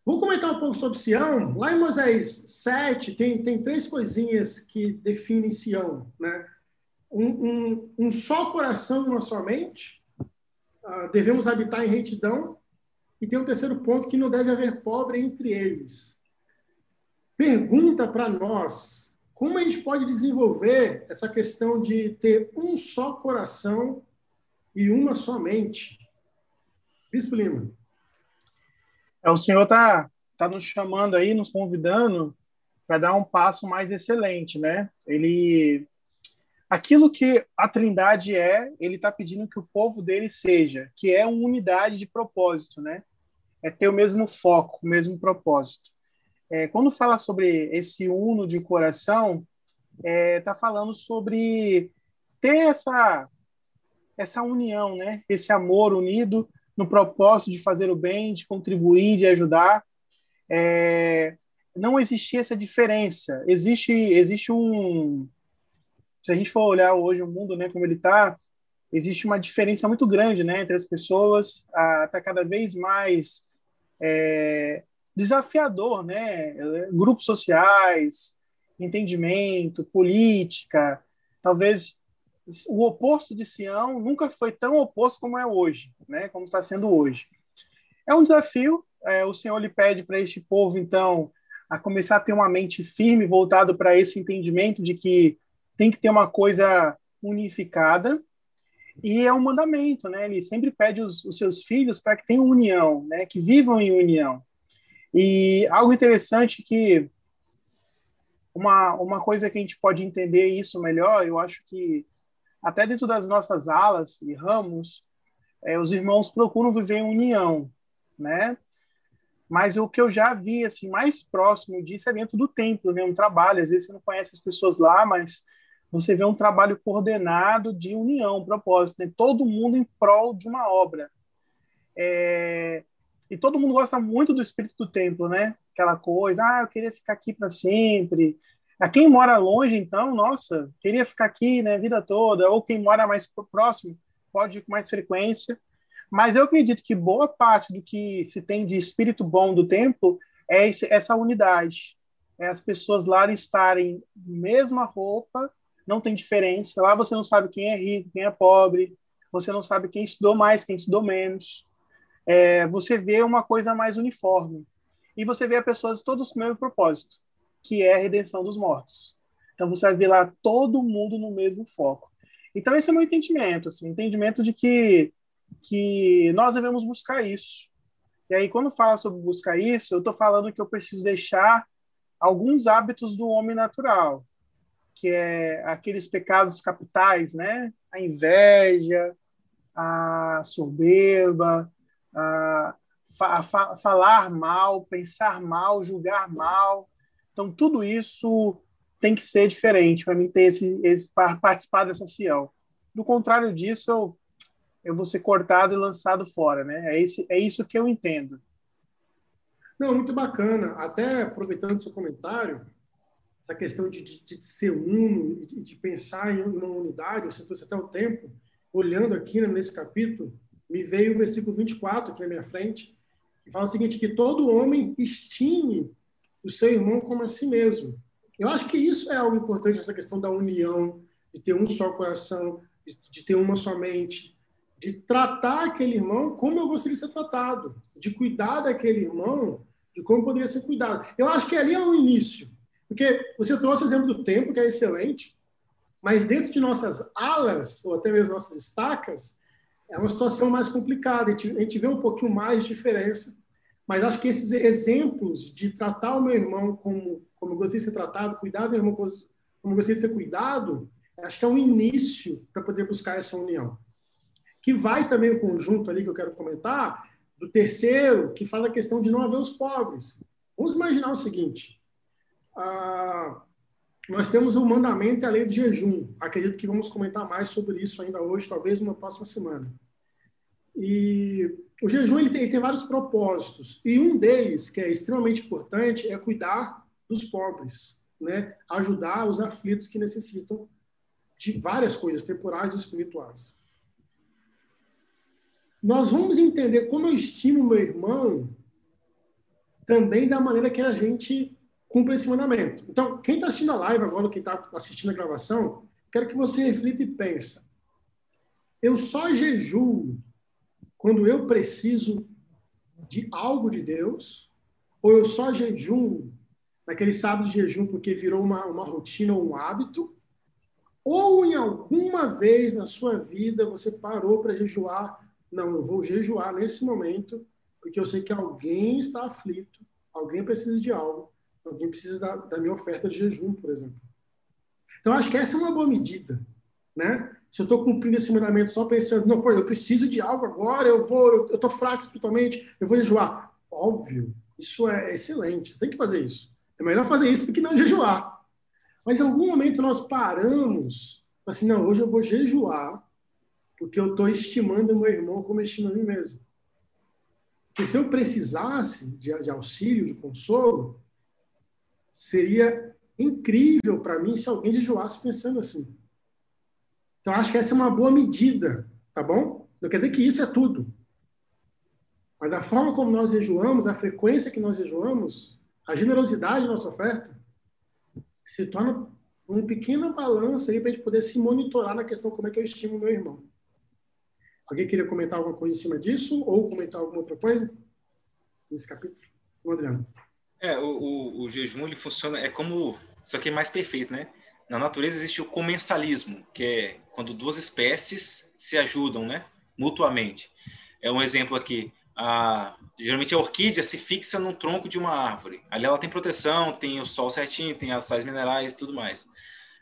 Vou comentar um pouco sobre Sião. Lá em Moisés 7 tem, tem três coisinhas que definem Sião. Né? Um, um, um só coração e uma só mente. Uh, devemos habitar em retidão e tem um terceiro ponto que não deve haver pobre entre eles. Pergunta para nós como a gente pode desenvolver essa questão de ter um só coração e uma só mente. Bispo Lima. É, o senhor está tá nos chamando aí, nos convidando para dar um passo mais excelente, né? Ele aquilo que a Trindade é, ele está pedindo que o povo dele seja, que é uma unidade de propósito, né? É ter o mesmo foco, o mesmo propósito. É, quando fala sobre esse uno de coração, está é, tá falando sobre ter essa essa união, né? Esse amor unido no propósito de fazer o bem, de contribuir, de ajudar. É, não existia essa diferença. Existe existe um se a gente for olhar hoje o mundo, né, como ele está, existe uma diferença muito grande, né, entre as pessoas. Está cada vez mais é, desafiador, né? Grupos sociais, entendimento, política, talvez o oposto de Sião nunca foi tão oposto como é hoje, né? Como está sendo hoje. É um desafio. É, o Senhor lhe pede para este povo, então, a começar a ter uma mente firme voltado para esse entendimento de que tem que ter uma coisa unificada e é um mandamento, né? Ele sempre pede os, os seus filhos para que tenham união, né? Que vivam em união. E algo interessante que uma, uma coisa que a gente pode entender isso melhor, eu acho que até dentro das nossas alas e ramos, é, os irmãos procuram viver em união, né? Mas o que eu já vi assim mais próximo disso é dentro do templo, né? Um trabalho. Às vezes você não conhece as pessoas lá, mas você vê um trabalho coordenado de união, propósito, né? todo mundo em prol de uma obra. É... E todo mundo gosta muito do espírito do templo, né? Aquela coisa, ah, eu queria ficar aqui para sempre. A quem mora longe, então, nossa, queria ficar aqui, né, a vida toda. Ou quem mora mais próximo, pode ir com mais frequência. Mas eu acredito que boa parte do que se tem de espírito bom do templo é essa unidade. É as pessoas lá estarem mesma roupa, não tem diferença. Lá você não sabe quem é rico, quem é pobre, você não sabe quem estudou mais, quem estudou menos. É, você vê uma coisa mais uniforme. E você vê as pessoas todos com o mesmo propósito, que é a redenção dos mortos. Então você vai ver lá todo mundo no mesmo foco. Então esse é o meu entendimento, assim, entendimento de que que nós devemos buscar isso. E aí quando fala sobre buscar isso, eu estou falando que eu preciso deixar alguns hábitos do homem natural, que é aqueles pecados capitais, né? A inveja, a soberba, a, a, a falar mal, pensar mal, julgar mal. Então, tudo isso tem que ser diferente para mim ter esse, esse participar dessa Sião. Do contrário disso, eu, eu vou ser cortado e lançado fora, né? É, esse, é isso que eu entendo. Não, muito bacana. Até aproveitando seu comentário, essa questão de, de, de ser uno, de, de, pensar em uma unidade, você trouxe até o tempo, olhando aqui né, nesse capítulo, me veio o versículo 24 aqui na minha frente, que fala o seguinte, que todo homem estime o seu irmão como a si mesmo. Eu acho que isso é algo importante, essa questão da união, de ter um só coração, de, de ter uma só mente, de tratar aquele irmão como eu gostaria de ser tratado, de cuidar daquele irmão de como poderia ser cuidado. Eu acho que ali é o início, porque você trouxe o exemplo do tempo, que é excelente, mas dentro de nossas alas, ou até mesmo nossas estacas, é uma situação mais complicada, a gente, a gente vê um pouquinho mais de diferença, mas acho que esses exemplos de tratar o meu irmão como, como eu gostaria de ser tratado, cuidar do meu irmão como, eu gostaria de ser cuidado, acho que é um início para poder buscar essa união. Que vai também o conjunto ali que eu quero comentar, do terceiro, que fala a questão de não haver os pobres. Vamos imaginar o seguinte: ah, nós temos o mandamento e a lei do jejum. Acredito que vamos comentar mais sobre isso ainda hoje, talvez numa próxima semana. E o jejum ele tem, ele tem vários propósitos e um deles que é extremamente importante é cuidar dos pobres, né? Ajudar os aflitos que necessitam de várias coisas temporais e espirituais nós vamos entender como eu estimo meu irmão também da maneira que a gente cumpre esse mandamento. Então, quem está assistindo a live agora, quem está assistindo a gravação, quero que você reflita e pense. Eu só jejuo quando eu preciso de algo de Deus, ou eu só jejuo naquele sábado de jejum porque virou uma, uma rotina ou um hábito, ou em alguma vez na sua vida você parou para jejuar não, eu vou jejuar nesse momento, porque eu sei que alguém está aflito, alguém precisa de algo, alguém precisa da, da minha oferta de jejum, por exemplo. Então, acho que essa é uma boa medida, né? Se eu estou cumprindo esse mandamento só pensando, não, pô, eu preciso de algo agora, eu vou, eu estou fraco espiritualmente, eu vou jejuar. Óbvio, isso é excelente, você tem que fazer isso. É melhor fazer isso do que não jejuar. Mas em algum momento nós paramos, assim, não, hoje eu vou jejuar, porque eu estou estimando meu irmão como eu a mim mesmo. Porque se eu precisasse de, de auxílio, de consolo, seria incrível para mim se alguém jejuasse pensando assim. Então, acho que essa é uma boa medida, tá bom? Não quer dizer que isso é tudo. Mas a forma como nós jejuamos, a frequência que nós jejuamos, a generosidade da nossa oferta, se torna uma pequena balança aí para a gente poder se monitorar na questão como é que eu estimo meu irmão. Alguém queria comentar alguma coisa em cima disso ou comentar alguma outra coisa nesse capítulo? Adriano. É, o, o, o, jejum ele funciona, é como, só que é mais perfeito, né? Na natureza existe o comensalismo, que é quando duas espécies se ajudam, né? Mutuamente. É um exemplo aqui. A, geralmente a orquídea se fixa num tronco de uma árvore. Ali ela tem proteção, tem o sol certinho, tem as sais minerais e tudo mais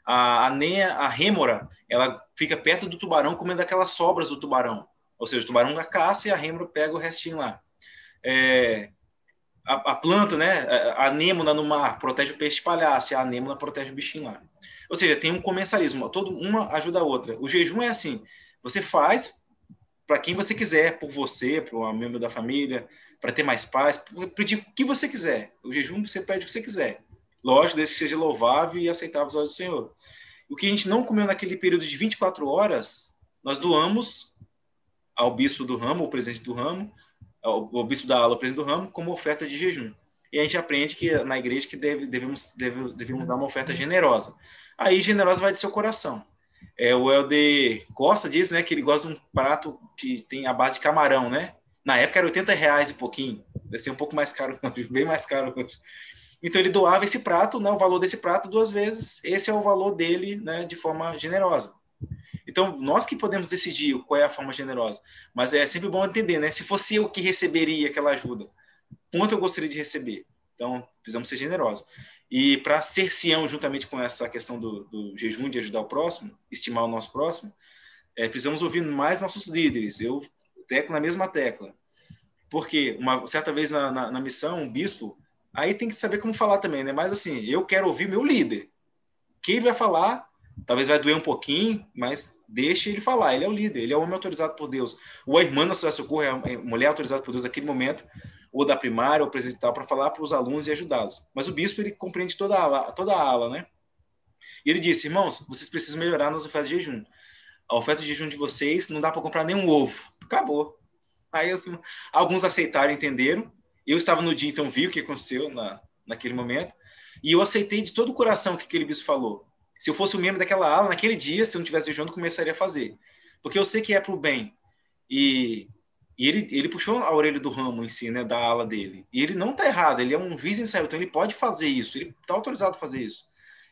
a, a, Nea, a rêmora, ela fica perto do tubarão comendo aquelas sobras do tubarão. Ou seja, o tubarão caça e a rêmora pega o restinho lá. É, a, a, planta, né, a anêmona no mar protege o peixe palhaço a anêmona protege o bichinho lá. Ou seja, tem um comensalismo, todo uma ajuda a outra. O jejum é assim, você faz para quem você quiser, por você, para um membro da família, para ter mais paz, pedir o que você quiser. O jejum você pede o que você quiser. Lógico, desde que seja louvável e aceitável aos olhos do Senhor. O que a gente não comeu naquele período de 24 horas, nós doamos ao bispo do ramo, o presidente do ramo, ao bispo da ala, o presidente do ramo, como oferta de jejum. E a gente aprende que na igreja que deve, devemos, deve, devemos dar uma oferta generosa. Aí generosa vai do seu coração. É, o Helder Costa diz né, que ele gosta de um prato que tem a base de camarão, né? Na época era 80 reais e pouquinho. Deve ser um pouco mais caro bem mais caro hoje. Então ele doava esse prato, né, o valor desse prato duas vezes. Esse é o valor dele, né, de forma generosa. Então nós que podemos decidir qual é a forma generosa, mas é sempre bom entender, né? Se fosse eu que receberia aquela ajuda, quanto eu gostaria de receber? Então, precisamos ser generosos. E para ser Sião, juntamente com essa questão do, do, jejum, de ajudar o próximo, estimar o nosso próximo, é, precisamos ouvir mais nossos líderes. Eu teclo na mesma tecla. Porque uma certa vez na, na, na missão, um bispo, aí tem que saber como falar também, né? Mas assim, eu quero ouvir meu líder. Quem vai falar, talvez vai doer um pouquinho, mas deixe ele falar. Ele é o líder, ele é o homem autorizado por Deus. Ou a irmã na sua socorro é a mulher autorizada por Deus naquele momento, ou da primária, ou presencial, para falar para os alunos e ajudá-los. Mas o bispo, ele compreende toda a ala, toda a ala, né? E ele disse, irmãos, vocês precisam melhorar nas ofertas de jejum. A oferta de jejum de vocês não dá para comprar nenhum ovo. Acabou. Aí assim, alguns aceitaram, entenderam. Eu estava no dia, então vi o que aconteceu na, naquele momento. E eu aceitei de todo o coração o que aquele bispo falou. Se eu fosse um membro daquela ala, naquele dia, se eu não tivesse jejuando, começaria a fazer. Porque eu sei que é para o bem. E, e ele, ele puxou a orelha do ramo em si, né, da ala dele. E ele não está errado, ele é um vice Israel, então ele pode fazer isso, ele está autorizado a fazer isso.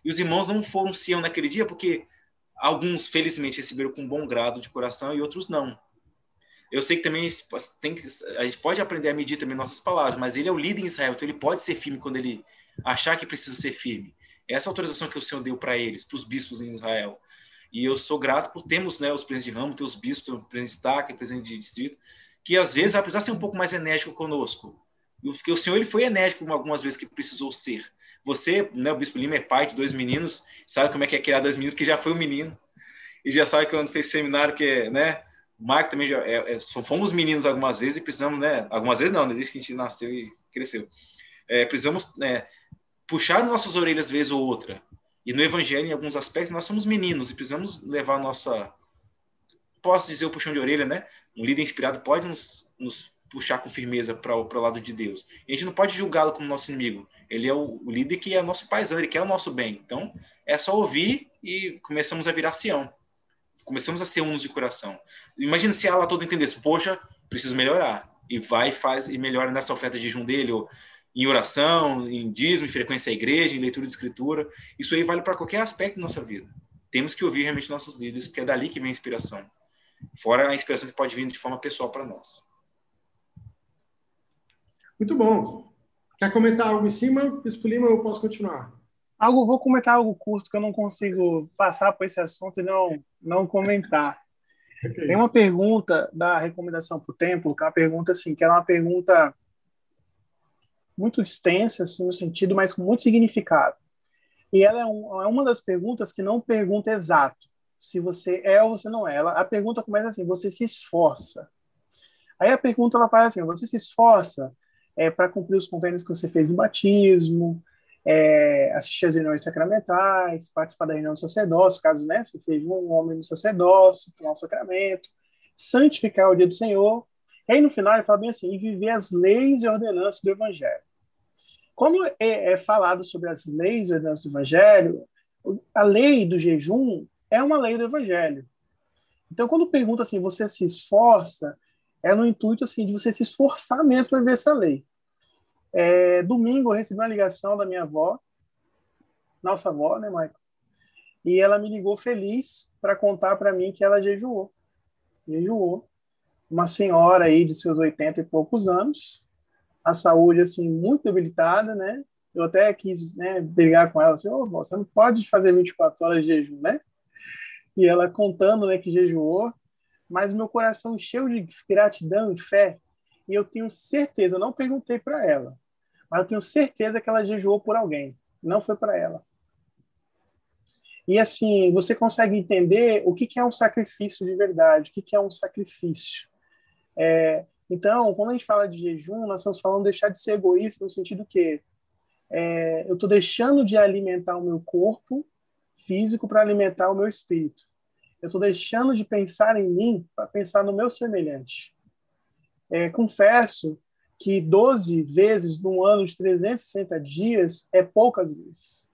E os irmãos não foram Sião naquele dia porque alguns, felizmente, receberam com bom grado de coração e outros não. Eu sei que também tem a gente pode aprender a medir também nossas palavras, mas ele é o líder em Israel, então ele pode ser firme quando ele achar que precisa ser firme. Essa autorização que o Senhor deu para eles, para os bispos em Israel. E eu sou grato por termos né, os presidentes de ramo, ter os bispos, o presidente de Estaca, o presidente de distrito, que às vezes vai precisar ser um pouco mais enérgico conosco. Porque o Senhor ele foi enérgico algumas vezes que precisou ser. Você, né, o Bispo Lima é pai de dois meninos, sabe como é que é criar dois meninos, que já foi um menino. E já sabe que quando fez seminário, que né, o Marco também já é, é, fomos meninos algumas vezes e precisamos, né, algumas vezes não, né, desde que a gente nasceu e cresceu. É, precisamos né, puxar nossas orelhas vezes ou outra. E no evangelho, em alguns aspectos, nós somos meninos e precisamos levar nossa. Posso dizer o puxão de orelha, né? Um líder inspirado pode nos, nos puxar com firmeza para o lado de Deus. A gente não pode julgá-lo como nosso inimigo. Ele é o, o, líder que é nosso paizão, ele quer o nosso bem. Então, é só ouvir e começamos a virar Sião. Começamos a ser uns de coração. Imagina se ela toda entendesse, poxa, preciso melhorar. E vai, faz e melhora nessa oferta de jejum dele, ou em oração, em dízimo, em frequência à igreja, em leitura de escritura. Isso aí vale para qualquer aspecto da nossa vida. Temos que ouvir realmente nossos líderes, porque é dali que vem a inspiração. Fora a inspiração que pode vir de forma pessoal para nós. Muito bom. Quer comentar algo em cima, Bispo Lima, eu posso continuar? Algo, vou comentar algo curto que eu não consigo passar por esse assunto e não, não comentar. okay. Tem uma pergunta da recomendação para o templo, que é uma pergunta assim, que é uma pergunta muito extensa, assim, no sentido, mas com muito significado. E ela é, um, é uma das perguntas que não pergunta exato se você é ou você não é. Ela, a pergunta começa assim: você se esforça? Aí a pergunta ela faz assim: você se esforça é, para cumprir os convênios que você fez no batismo, é, assistir às reuniões sacramentais, participar da reunião do sacerdócio, caso né, você seja um homem no sacerdócio, tomar o sacramento, santificar o dia do Senhor. E aí no final ele fala bem assim: e viver as leis e ordenanças do Evangelho. Quando é, é falado sobre as leis do Evangelho, a lei do jejum é uma lei do Evangelho. Então, quando pergunta assim, você se esforça, é no intuito assim de você se esforçar mesmo para ver essa lei. É, domingo eu recebi uma ligação da minha avó, nossa avó, né, Michael? E ela me ligou feliz para contar para mim que ela jejuou. Jejuou. Uma senhora aí de seus 80 e poucos anos, a saúde assim muito debilitada, né? Eu até quis né, brigar com ela assim, oh, você não pode fazer 24 horas de jejum, né? E ela contando, né, que jejuou, mas meu coração encheu de gratidão e fé, e eu tenho certeza, não perguntei para ela, mas eu tenho certeza que ela jejuou por alguém, não foi para ela. E assim, você consegue entender o que, que é um sacrifício de verdade, o que, que é um sacrifício. É, então, quando a gente fala de jejum, nós estamos falando de deixar de ser egoísta no sentido que é, eu estou deixando de alimentar o meu corpo físico para alimentar o meu espírito. Eu estou deixando de pensar em mim para pensar no meu semelhante. É, confesso que 12 vezes num ano de 360 dias é poucas vezes.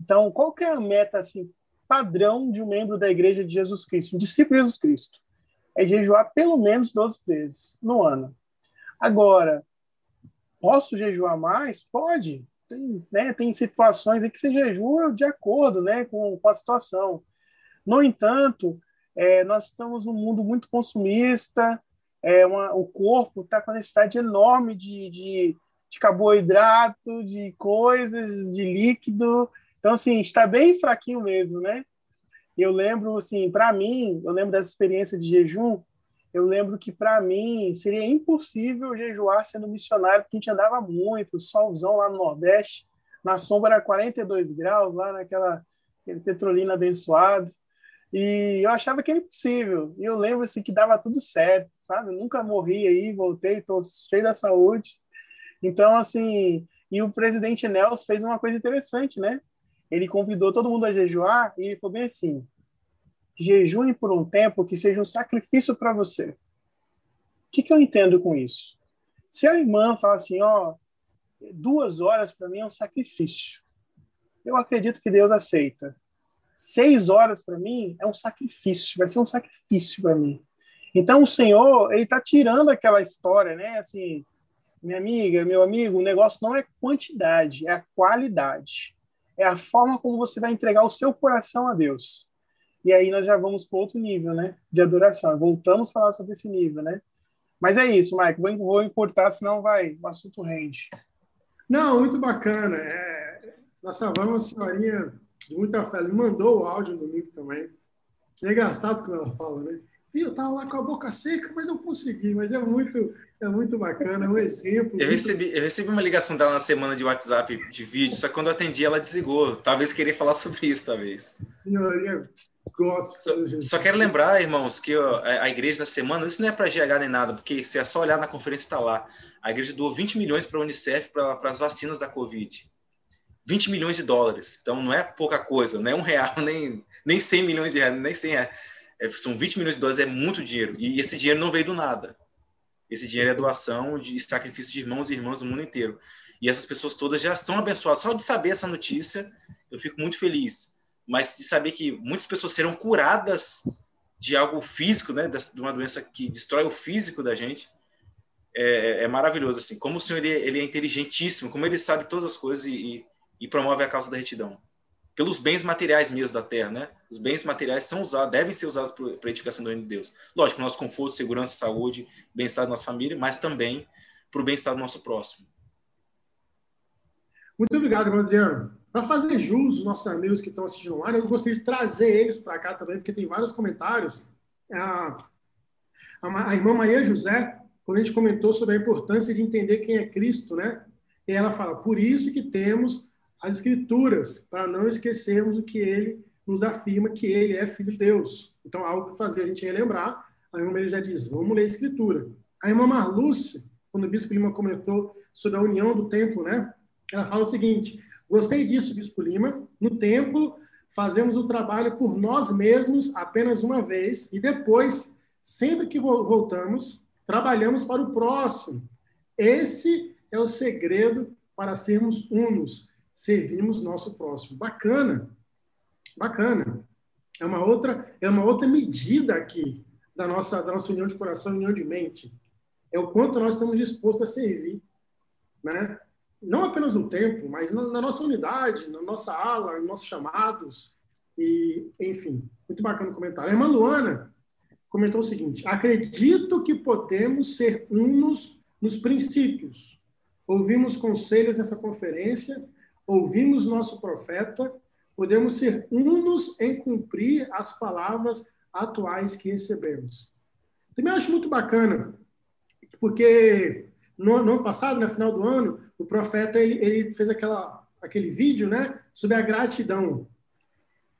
Então, qual que é a meta assim, padrão de um membro da Igreja de Jesus Cristo, um discípulo de Jesus Cristo? É jejuar pelo menos 12 vezes no ano. Agora, posso jejuar mais? Pode. Tem, né, tem situações em que você jejua de acordo né, com, com a situação. No entanto, é, nós estamos num mundo muito consumista, é uma, o corpo está com necessidade enorme de, de, de carboidrato, de coisas, de líquido. Então, assim, está bem fraquinho mesmo, né? Eu lembro, assim, para mim, eu lembro dessa experiência de jejum, eu lembro que para mim seria impossível jejuar sendo missionário, porque a gente andava muito, solzão lá no Nordeste, na sombra era 42 graus, lá naquela petrolina abençoado. E eu achava que era impossível. E eu lembro assim, que dava tudo certo, sabe? Eu nunca morri aí, voltei, estou cheio da saúde. Então, assim, e o presidente Nelson fez uma coisa interessante, né? Ele convidou todo mundo a jejuar e ele falou bem assim: jejue por um tempo que seja um sacrifício para você. O que, que eu entendo com isso? Se a irmã fala assim, ó, duas horas para mim é um sacrifício. Eu acredito que Deus aceita. Seis horas para mim é um sacrifício, vai ser um sacrifício para mim. Então o Senhor ele está tirando aquela história, né? Assim, minha amiga, meu amigo, o negócio não é quantidade, é a qualidade. É a forma como você vai entregar o seu coração a Deus. E aí nós já vamos para outro nível, né? De adoração. Voltamos a falar sobre esse nível, né? Mas é isso, Mike. Vou, vou importar, senão vai, o assunto rende. Não, muito bacana. É, avó é uma senhorinha de muita fé. Ela me mandou o áudio no domingo também. É engraçado como ela fala, né? Eu estava lá com a boca seca, mas eu consegui. Mas é muito, é muito bacana, é um exemplo. Eu, muito... recebi, eu recebi uma ligação dela na semana de WhatsApp de vídeo, só que quando eu atendi, ela desligou. Talvez queria falar sobre isso, talvez. Senhorinha, gosto. Só, só quero lembrar, irmãos, que ó, a igreja da semana, isso não é para GH nem nada, porque se é só olhar na conferência, está lá. A igreja doou 20 milhões para a Unicef para as vacinas da Covid. 20 milhões de dólares. Então não é pouca coisa, não é um real, nem, nem 100 milhões de reais, nem 100 reais é, são 20 milhões de dólares, é muito dinheiro. E esse dinheiro não veio do nada. Esse dinheiro é doação de sacrifício de irmãos e irmãs do mundo inteiro. E essas pessoas todas já são abençoadas. Só de saber essa notícia, eu fico muito feliz. Mas de saber que muitas pessoas serão curadas de algo físico, né, de uma doença que destrói o físico da gente, é, é maravilhoso. Assim, como o Senhor ele, ele, é inteligentíssimo, como ele sabe todas as coisas e, e promove a causa da retidão pelos bens materiais mesmo da terra, né? Os bens materiais são usados, devem ser usados para a edificação do reino de Deus. Lógico, nosso conforto, segurança, saúde, bem-estar da nossa família, mas também para o bem-estar do nosso próximo. Muito obrigado, Adriano. Para fazer jus aos nossos amigos que estão assistindo online, eu gostaria de trazer eles para cá também, porque tem vários comentários. A, a, a irmã Maria José, quando a gente comentou sobre a importância de entender quem é Cristo, né? E ela fala, por isso que temos as Escrituras, para não esquecermos o que ele nos afirma que ele é filho de Deus. Então, algo que fazia a gente relembrar, a irmã Maria já diz, vamos ler a Escritura. A irmã Marluce, quando o Bispo Lima comentou sobre a união do templo, né? Ela fala o seguinte, gostei disso, Bispo Lima, no templo fazemos o trabalho por nós mesmos apenas uma vez e depois, sempre que voltamos, trabalhamos para o próximo. Esse é o segredo para sermos unos servimos nosso próximo. Bacana, bacana. É uma outra, é uma outra medida aqui da nossa, da nossa união de coração, união de mente. É o quanto nós estamos dispostos a servir, né? Não apenas no tempo, mas na, na nossa unidade, na nossa ala, nos nossos chamados e, enfim, muito bacana o comentário. A irmã Luana comentou o seguinte: acredito que podemos ser unos nos princípios. Ouvimos conselhos nessa conferência ouvimos nosso profeta, podemos ser unos em cumprir as palavras atuais que recebemos. Também acho muito bacana, porque no, no ano passado, no final do ano, o profeta ele, ele fez aquela, aquele vídeo né, sobre a gratidão.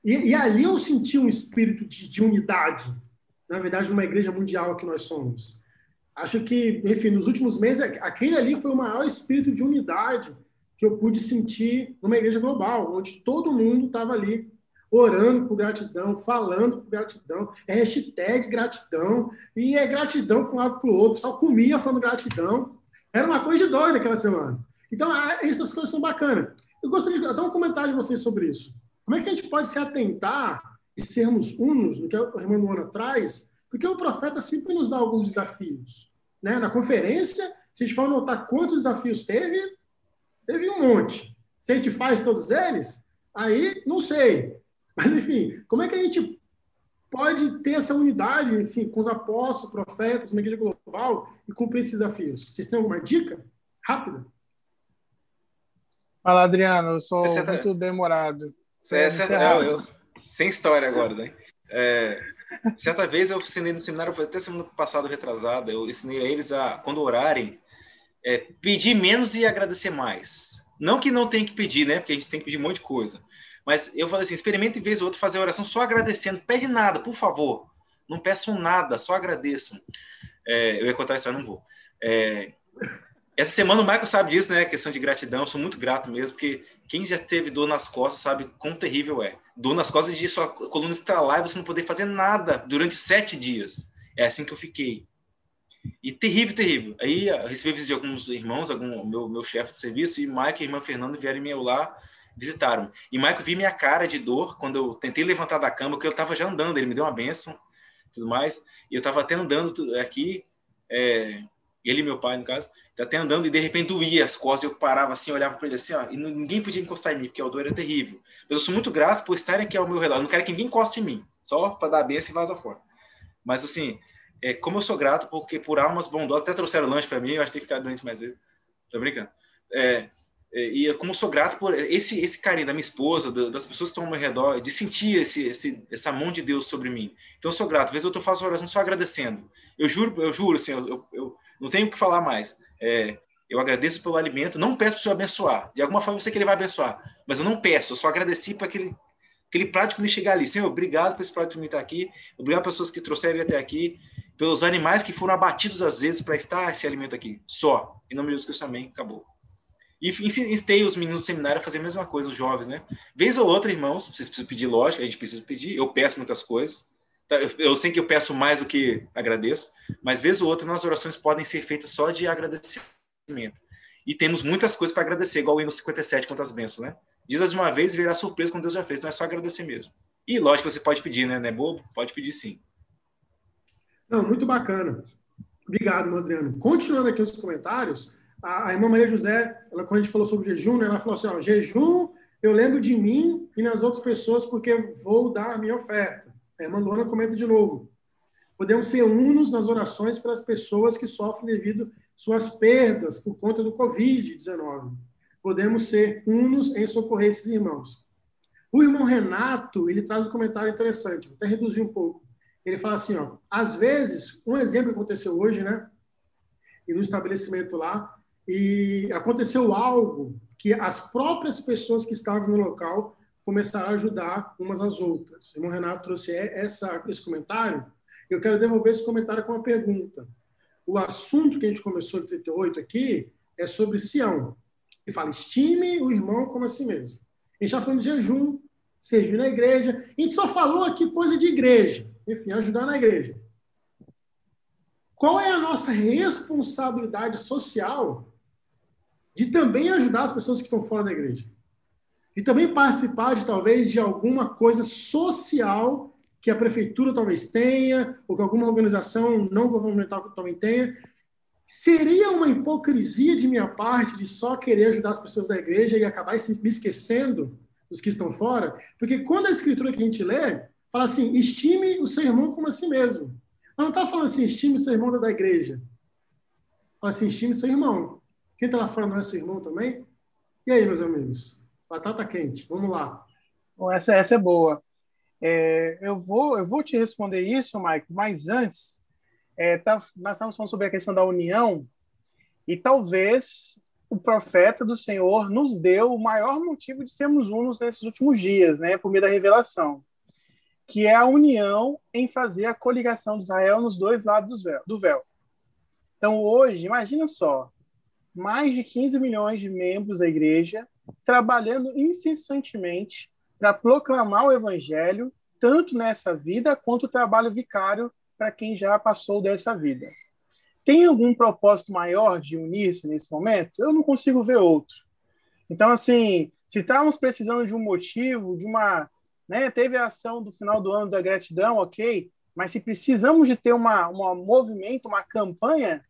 E, e ali eu senti um espírito de, de unidade, na verdade, numa igreja mundial que nós somos. Acho que, enfim, nos últimos meses, aquele ali foi o maior espírito de unidade que eu pude sentir numa igreja global, onde todo mundo estava ali orando por gratidão, falando por gratidão, é hashtag gratidão, e é gratidão para um lado para o outro, só comia falando gratidão. Era uma coisa de doida aquela semana. Então, essas coisas são bacanas. Eu gostaria de dar um comentário de vocês sobre isso. Como é que a gente pode se atentar e sermos unos no que o irmão Luana traz? Porque o profeta sempre nos dá alguns desafios. Né? Na conferência, gente for notar quantos desafios teve, Teve um monte. Se a gente faz todos eles, aí não sei. Mas, enfim, como é que a gente pode ter essa unidade, enfim, com os apóstolos, profetas, uma igreja global e cumprir esses desafios? Vocês têm alguma dica rápida? Fala, Adriano, eu sou é muito demorado. É, certa, eu, eu, sem história agora, né? É, certa vez eu ensinei no seminário, foi até semana passada, retrasada, eu ensinei a eles a, quando orarem, é, pedir menos e agradecer mais. Não que não tem que pedir, né? Porque a gente tem que pedir um monte de coisa. Mas eu falei assim, experimente vez ou outra fazer oração só agradecendo. Pede nada, por favor. Não peçam nada, só agradeçam. É, eu ia contar isso, mas não vou. É, essa semana o Michael sabe disso, né? Questão de gratidão. Eu sou muito grato mesmo, porque quem já teve dor nas costas sabe quão terrível é. Dor nas costas de sua coluna estralar e você não poder fazer nada durante sete dias. É assim que eu fiquei. E terrível, terrível. Aí eu recebi visita de alguns irmãos, algum meu, meu chefe de serviço, e Michael e irmã Fernanda vieram me lá, visitaram. E Michael viu minha cara de dor quando eu tentei levantar da cama, porque eu estava já andando. Ele me deu uma benção, tudo mais. E eu estava até andando aqui, é, ele meu pai, no caso, tá até andando e de repente doía as costas. Eu parava assim, olhava para ele assim, ó, e ninguém podia encostar em mim, porque a dor era terrível. Mas eu sou muito grato por estarem aqui ao meu redor. Eu não quero que ninguém encoste em mim, só para dar benção e vaza fora. Mas assim, é, como eu sou grato porque por almas bondosas, até trouxeram lanche para mim, eu acho que tem que ficar doente mais vezes. Tô brincando. É, é, e como eu sou grato por esse esse carinho da minha esposa, das pessoas que estão ao meu redor, de sentir esse, esse, essa mão de Deus sobre mim. Então eu sou grato. Às vezes eu faço oração só agradecendo. Eu juro, eu juro, assim, eu, eu, não tenho o que falar mais. É, eu agradeço pelo alimento, não peço para o Senhor abençoar. De alguma forma eu sei que Ele vai abençoar, mas eu não peço, eu só agradeci para aquele, aquele prático me chegar ali. Senhor, obrigado por esse prático me estar aqui, obrigado pelas pessoas que trouxeram até aqui, pelos animais que foram abatidos às vezes para estar esse alimento aqui. Só. Em nome de Jesus Cristo, amém. Acabou. E ensinei os meninos do seminário a fazer a mesma coisa, os jovens, né? Vez ou outra, irmãos, vocês precisam pedir, lógico, a gente precisa pedir, eu peço muitas coisas, Tá, eu sei que eu peço mais do que agradeço, mas vez ou outra nas orações podem ser feitas só de agradecimento. E temos muitas coisas para agradecer, igual o hino 57 quanto às bênçãos, né? Diz de uma vez e verá surpresa quando Deus já fez, não é só agradecer mesmo. E lógico, você pode pedir, né? Não é bobo? Pode pedir sim. Não, muito bacana. Obrigado, Adriano. Continuando aqui os comentários, a, a irmã Maria José, ela, quando a gente falou sobre jejum, né, ela falou assim: ó, jejum, eu lembro de mim e nas outras pessoas porque vou dar a minha oferta. A irmã Luana comenta de novo. Podemos ser unos nas orações para as pessoas que sofrem devido suas perdas por conta do Covid-19. Podemos ser unos em socorrer esses irmãos. O irmão Renato, ele traz um comentário interessante, vou até reduzir um pouco. Ele fala assim, ó, às vezes, um exemplo que aconteceu hoje, né, e no estabelecimento lá, e aconteceu algo que as próprias pessoas que estavam no local começaram a ajudar umas às outras. O irmão Renato trouxe essa, esse comentário. Eu quero devolver esse comentário com uma pergunta. O assunto que a gente começou em 38 aqui é sobre Sião. E fala, estime o irmão como a si mesmo. A gente está falando de jejum, servir na igreja. A gente só falou aqui coisa de igreja. Enfim, ajudar na igreja. Qual é a nossa responsabilidade social de também ajudar as pessoas que estão fora da igreja? e também participar de talvez de alguma coisa social que a prefeitura talvez tenha, ou que alguma organização não governamental também tenha. Seria uma hipocrisia de minha parte de só querer ajudar as pessoas da igreja e acabar me esquecendo dos que estão fora? Porque quando a escritura que a gente lê fala assim, estime o seu irmão como a si mesmo. Ela não está falando assim, estime o seu irmão da igreja. Fala assim, estime seu irmão. Quem está lá fora não é seu irmão também? E aí, meus amigos? Batata quente, vamos lá. Bom, essa, essa é boa. É, eu, vou, eu vou te responder isso, Mike, mas antes, é, tá, nós estamos falando sobre a questão da união, e talvez o profeta do Senhor nos deu o maior motivo de sermos unos nesses últimos dias, né, por meio da revelação, que é a união em fazer a coligação de Israel nos dois lados do véu. Então, hoje, imagina só, mais de 15 milhões de membros da igreja trabalhando incessantemente para proclamar o evangelho, tanto nessa vida quanto o trabalho vicário para quem já passou dessa vida. Tem algum propósito maior de unir-se nesse momento? Eu não consigo ver outro. Então, assim, se estávamos precisando de um motivo, de uma. Né, teve a ação do final do ano da gratidão, ok, mas se precisamos de ter uma, uma movimento, uma campanha,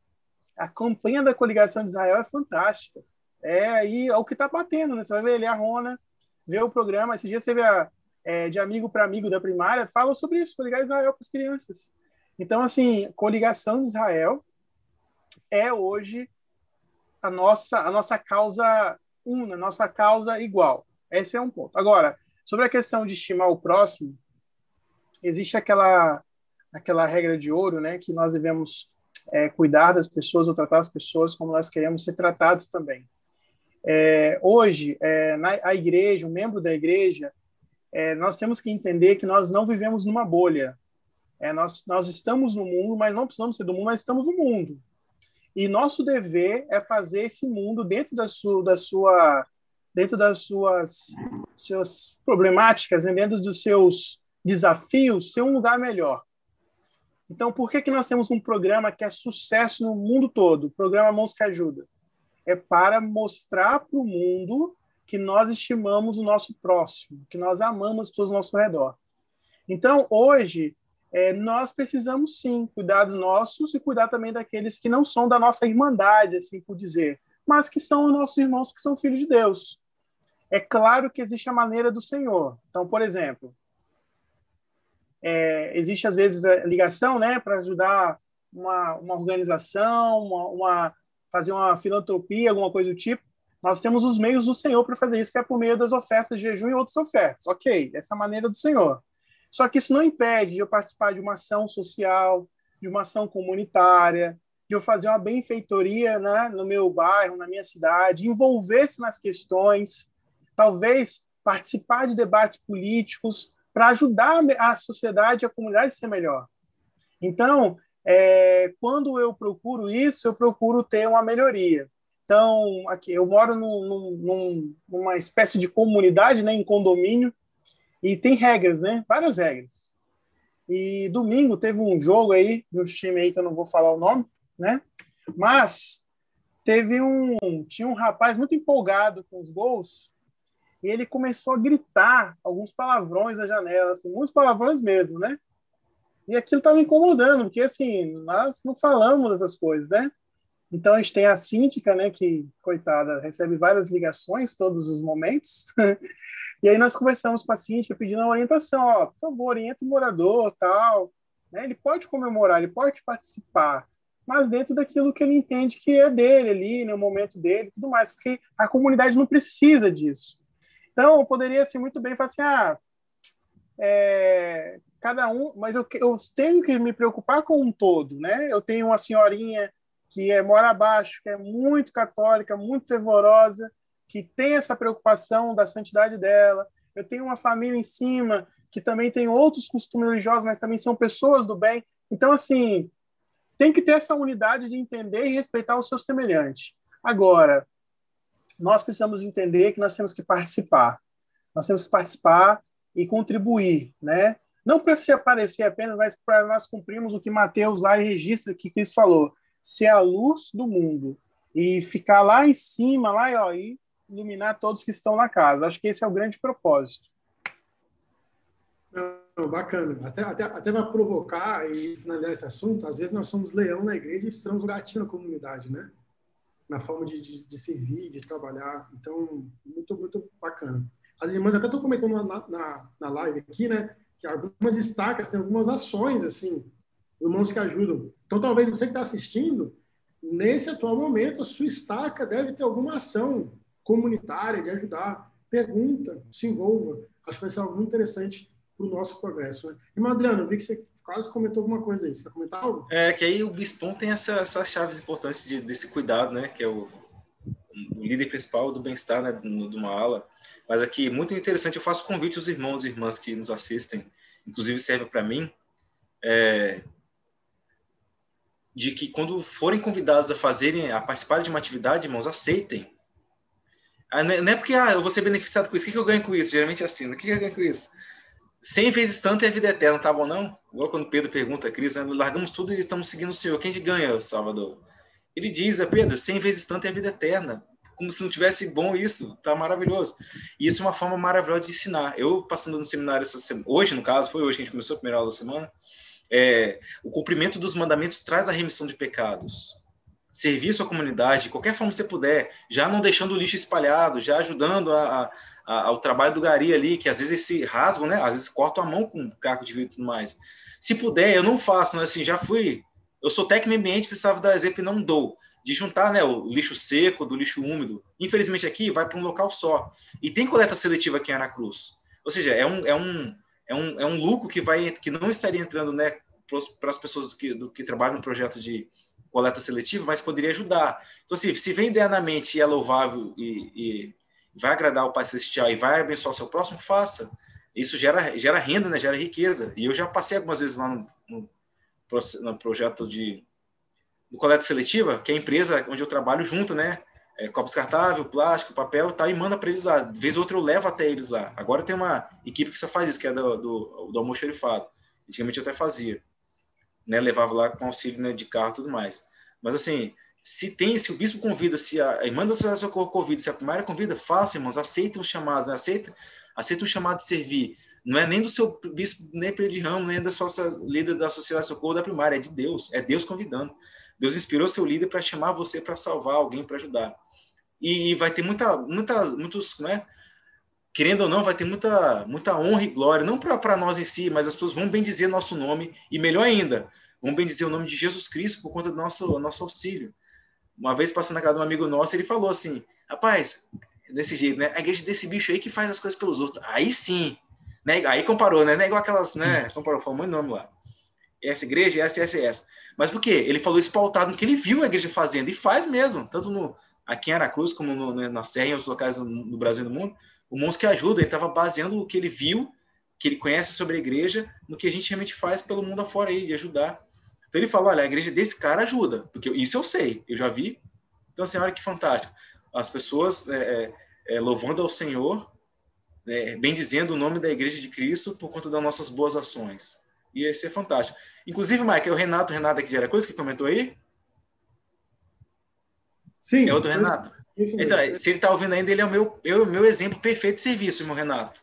a campanha da coligação de Israel é fantástica é aí é o que está batendo, né? Você vai ver ele, a Rona, ver o programa. Esses dias teve a, é, de amigo para amigo da primária, fala sobre isso, coligar Israel para as crianças. Então, assim, coligação de Israel é hoje a nossa, a nossa causa una, nossa causa igual. Esse é um ponto. Agora, sobre a questão de estimar o próximo, existe aquela aquela regra de ouro, né, que nós devemos é, cuidar das pessoas ou tratar as pessoas como nós queremos ser tratados também. É, hoje, é, na a igreja, um membro da igreja, é, nós temos que entender que nós não vivemos numa bolha. É, nós, nós estamos no mundo, mas não precisamos ser do mundo, mas estamos no mundo. E nosso dever é fazer esse mundo dentro da sua, da sua dentro das suas, suas problemáticas, né, dentro dos seus desafios, ser um lugar melhor. Então, por que, que nós temos um programa que é sucesso no mundo todo, o programa Mãos que Ajuda? É para mostrar para o mundo que nós estimamos o nosso próximo, que nós amamos pessoas ao nosso redor. Então, hoje, é, nós precisamos sim cuidar dos nossos e cuidar também daqueles que não são da nossa irmandade, assim por dizer, mas que são nossos irmãos que são filhos de Deus. É claro que existe a maneira do Senhor. Então, por exemplo, é, existe às vezes a ligação, né, para ajudar uma, uma organização, uma, uma, fazer uma filantropia, alguma coisa do tipo. Nós temos os meios do Senhor para fazer isso, que é por meio das ofertas de jejum e outras ofertas. Ok, essa é maneira do Senhor. Só que isso não impede de eu participar de uma ação social, de uma ação comunitária, de eu fazer uma benfeitoria né, no meu bairro, na minha cidade, envolver-se nas questões, talvez participar de debates políticos para ajudar a sociedade, a comunidade a ser melhor. Então, é, quando eu procuro isso, eu procuro ter uma melhoria. Então, aqui eu moro num, num, numa espécie de comunidade, né, em condomínio, e tem regras, né? Várias regras. E domingo teve um jogo aí, de um time aí que eu não vou falar o nome, né? Mas teve um. Tinha um rapaz muito empolgado com os gols e ele começou a gritar alguns palavrões na janela, assim, muitos palavrões mesmo, né? E aquilo estava incomodando, porque assim, nós não falamos dessas coisas, né? Então a gente tem a síndica, né, que coitada, recebe várias ligações todos os momentos. E aí nós conversamos com a Cíntia pedindo uma orientação, ó, por favor, orienta o morador, tal. Né? Ele pode comemorar, ele pode participar, mas dentro daquilo que ele entende que é dele ali, no momento dele, tudo mais, porque a comunidade não precisa disso. Então, poderia assim, muito bem falar assim, ah, é, cada um, mas eu, eu tenho que me preocupar com um todo, né? Eu tenho uma senhorinha que é, mora abaixo, que é muito católica, muito fervorosa, que tem essa preocupação da santidade dela. Eu tenho uma família em cima que também tem outros costumes religiosos, mas também são pessoas do bem. Então, assim, tem que ter essa unidade de entender e respeitar o seu semelhante. Agora, nós precisamos entender que nós temos que participar. Nós temos que participar e contribuir, né? Não para se aparecer apenas, mas para nós cumprirmos o que Mateus lá registra que Cristo falou, ser a luz do mundo e ficar lá em cima, lá ó, e iluminar todos que estão na casa. Acho que esse é o grande propósito. Não, bacana. Até, até, até para provocar e finalizar esse assunto, às vezes nós somos leão na igreja e estamos gatinho na comunidade, né? Na forma de, de, de, servir, de trabalhar. Então, muito, muito bacana. As irmãs até estão comentando na, na, na live aqui, né? Que algumas estacas têm algumas ações, assim, irmãos que ajudam. Então, talvez você que está assistindo, nesse atual momento, a sua estaca deve ter alguma ação comunitária, de ajudar. Pergunta, se envolva. Acho que vai ser algo muito interessante para o nosso progresso. Né? E, Adriano, eu vi que você quase comentou alguma coisa aí. Você quer comentar algo? É, que aí o Bispom tem essa, essas chaves importantes de, desse cuidado, né? Que é o, o líder principal do bem-estar né, de uma ala. Mas aqui, muito interessante, eu faço convite aos irmãos e irmãs que nos assistem, inclusive serve para mim, é, de que quando forem convidados a fazerem, a participar de uma atividade, irmãos, aceitem. Ah, não é porque ah, eu vou ser beneficiado com isso. O que, eu ganho com isso? Geralmente é assim. O que, que eu ganho com isso? Cem vezes tanto é a vida eterna, tá bom não? Igual quando Pedro pergunta a Cristo, né? largamos tudo e estamos seguindo o Senhor. Quem que ganha, Salvador? Ele diz a Pedro, cem vezes tanto é a vida eterna. Como se não tivesse bom isso, tá maravilhoso. E isso é uma forma maravilhosa de ensinar. Eu, passando no seminário essa semana, hoje, no caso, foi hoje que a gente começou a primeira aula da semana, é, o cumprimento dos mandamentos traz a remissão de pecados servir sua comunidade de qualquer forma que você puder, já não deixando o lixo espalhado, já ajudando a, a, ao trabalho do gari ali, que às vezes se rasgam, né? Às vezes cortam a mão com caco de vidro e tudo mais. Se puder, eu não faço, né? Assim, já fui Eu sou técnico ambiente, precisava dar exemplo e não dou. De juntar né, o lixo seco do lixo úmido. Infelizmente aqui vai para um local só. E tem coleta seletiva aqui em Aracruz. Ou seja, é um, é um, é um, é um lucro que, vai, que não estaria entrando né, para as pessoas que, do, que trabalham no projeto de coleta seletiva, mas poderia ajudar. Então, assim, se vem idealmente e é louvável e, e vai agradar o Pai Celestial e vai abençoar o seu próximo, faça. Isso gera, gera renda, né? gera riqueza. E eu já passei algumas vezes lá no, no no projeto de, coleta seletiva, que é a empresa onde eu trabalho junto, né? É, copo descartável, plástico, papel e tal, e manda para eles lá. De vez ou outra eu levo até eles lá. Agora tem uma equipe que só faz isso, que é do, do, do almoxerifado. Antigamente eu até fazia. Né? Levava lá com auxílio né, de carro e tudo mais. Mas assim, se tem, se o bispo convida, se a irmã da Sociedade Socorro convida, se a primeira convida, faça, irmãos, aceitem os chamados, né? aceita, aceita o chamado de servir não é nem do seu bispo, nem de ramo, nem da sua líder da Sociedade Socorro da Primária, é de Deus, é Deus convidando. Deus inspirou seu líder para chamar você para salvar alguém, para ajudar. E vai ter muita, muita, muitos, né? Querendo ou não, vai ter muita, muita honra e glória, não para nós em si, mas as pessoas vão bendizer nosso nome, e melhor ainda, vão bendizer o nome de Jesus Cristo por conta do nosso, nosso auxílio. Uma vez passando na casa de um amigo nosso, ele falou assim: rapaz, desse jeito, né? A igreja desse bicho aí que faz as coisas pelos outros. Aí sim, né? Aí comparou, né? Não é igual aquelas, né? Hum. Comparou, falou muito nome lá. Essa igreja, essa, essa, essa. Mas por quê? Ele falou isso pautado no que ele viu a igreja fazendo, e faz mesmo, tanto no, aqui em Aracruz, como no, né, na Serra e em outros locais no, no Brasil e no mundo. O Mons que ajuda, ele estava baseando o que ele viu, que ele conhece sobre a igreja, no que a gente realmente faz pelo mundo afora aí, de ajudar. Então ele falou: olha, a igreja desse cara ajuda, porque isso eu sei, eu já vi. Então, assim, olha que fantástico. As pessoas é, é, é louvando ao Senhor é, bendizendo o nome da Igreja de Cristo por conta das nossas boas ações. E isso é fantástico. Inclusive, Mike, é o Renato, Renato aqui de Aracruz, que comentou aí? Sim. É o do Renato? Então, se ele está ouvindo ainda, ele é o meu, eu, meu exemplo perfeito de serviço, meu Renato.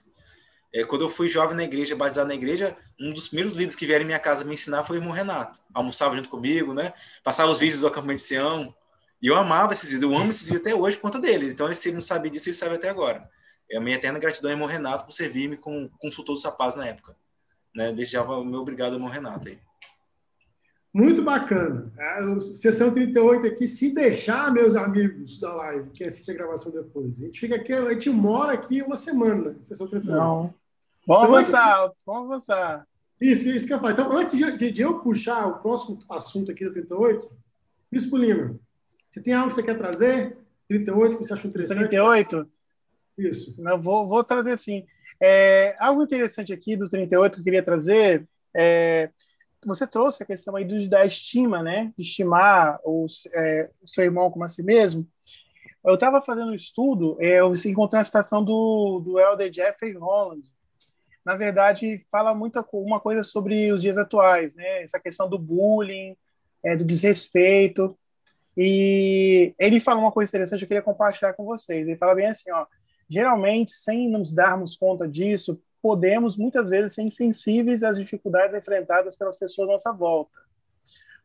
É, quando eu fui jovem na igreja, batizado na igreja, um dos primeiros líderes que vieram em minha casa me ensinar foi o irmão Renato. Almoçava junto comigo, né? Passava os vídeos do acampamento de Sião. E eu amava esses vídeos, eu amo esses vídeos até hoje por conta dele. Então, se ele não sabe disso, ele sabe até agora. É a minha eterna gratidão, irmão Renato, por servir-me como consultor do Sapaz na época. Né? Desde já, o meu obrigado, irmão Renato. Aí. Muito bacana. A sessão 38 aqui, se deixar, meus amigos da live, que assiste a gravação depois. A gente fica aqui, a gente mora aqui uma semana, sessão 38. Não. Vamos então, avançar, vamos avançar. Isso, isso que eu falo. Então, antes de, de, de, eu puxar o próximo assunto aqui da 38, Bispo Lima, você tem algo que você quer trazer? 38, que você achou interessante? 38? Isso. Não, vou, vou trazer sim. É, algo interessante aqui do 38 que eu queria trazer é, você trouxe a questão aí do, da estima, né? Estimar os, é, o seu irmão como a si mesmo. Eu estava fazendo um estudo, é, eu encontrei a citação do, do Elder Jeffrey Holland. Na verdade, fala muita uma coisa sobre os dias atuais, né? Essa questão do bullying, é, do desrespeito. E ele fala uma coisa interessante, eu queria compartilhar com vocês. Ele fala bem assim, ó, geralmente, sem nos darmos conta disso, podemos muitas vezes ser insensíveis às dificuldades enfrentadas pelas pessoas à nossa volta.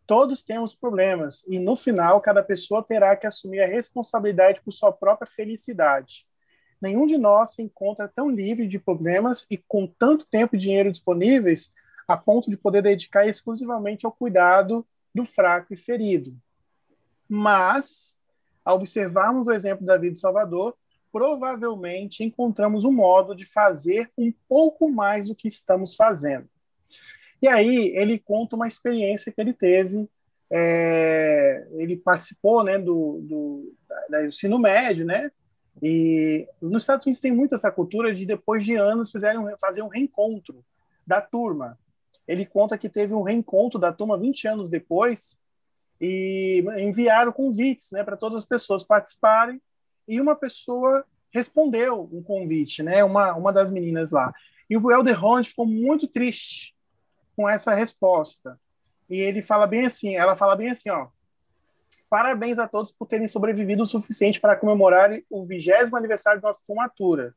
Todos temos problemas e no final cada pessoa terá que assumir a responsabilidade por sua própria felicidade. Nenhum de nós se encontra tão livre de problemas e com tanto tempo e dinheiro disponíveis a ponto de poder dedicar exclusivamente ao cuidado do fraco e ferido. Mas, ao observarmos o exemplo da vida de Salvador, provavelmente encontramos um modo de fazer um pouco mais do que estamos fazendo. E aí ele conta uma experiência que ele teve. É, ele participou né, do, do, do ensino médio, né? E nos Estados Unidos tem muito essa cultura de depois de anos fizerem fazer um reencontro da turma. Ele conta que teve um reencontro da turma 20 anos depois e enviaram convites, né, para todas as pessoas participarem e uma pessoa respondeu um convite, né? Uma, uma das meninas lá. E o Elder Holland ficou muito triste com essa resposta. E ele fala bem assim, ela fala bem assim, ó. Parabéns a todos por terem sobrevivido o suficiente para comemorar o vigésimo aniversário de nossa formatura.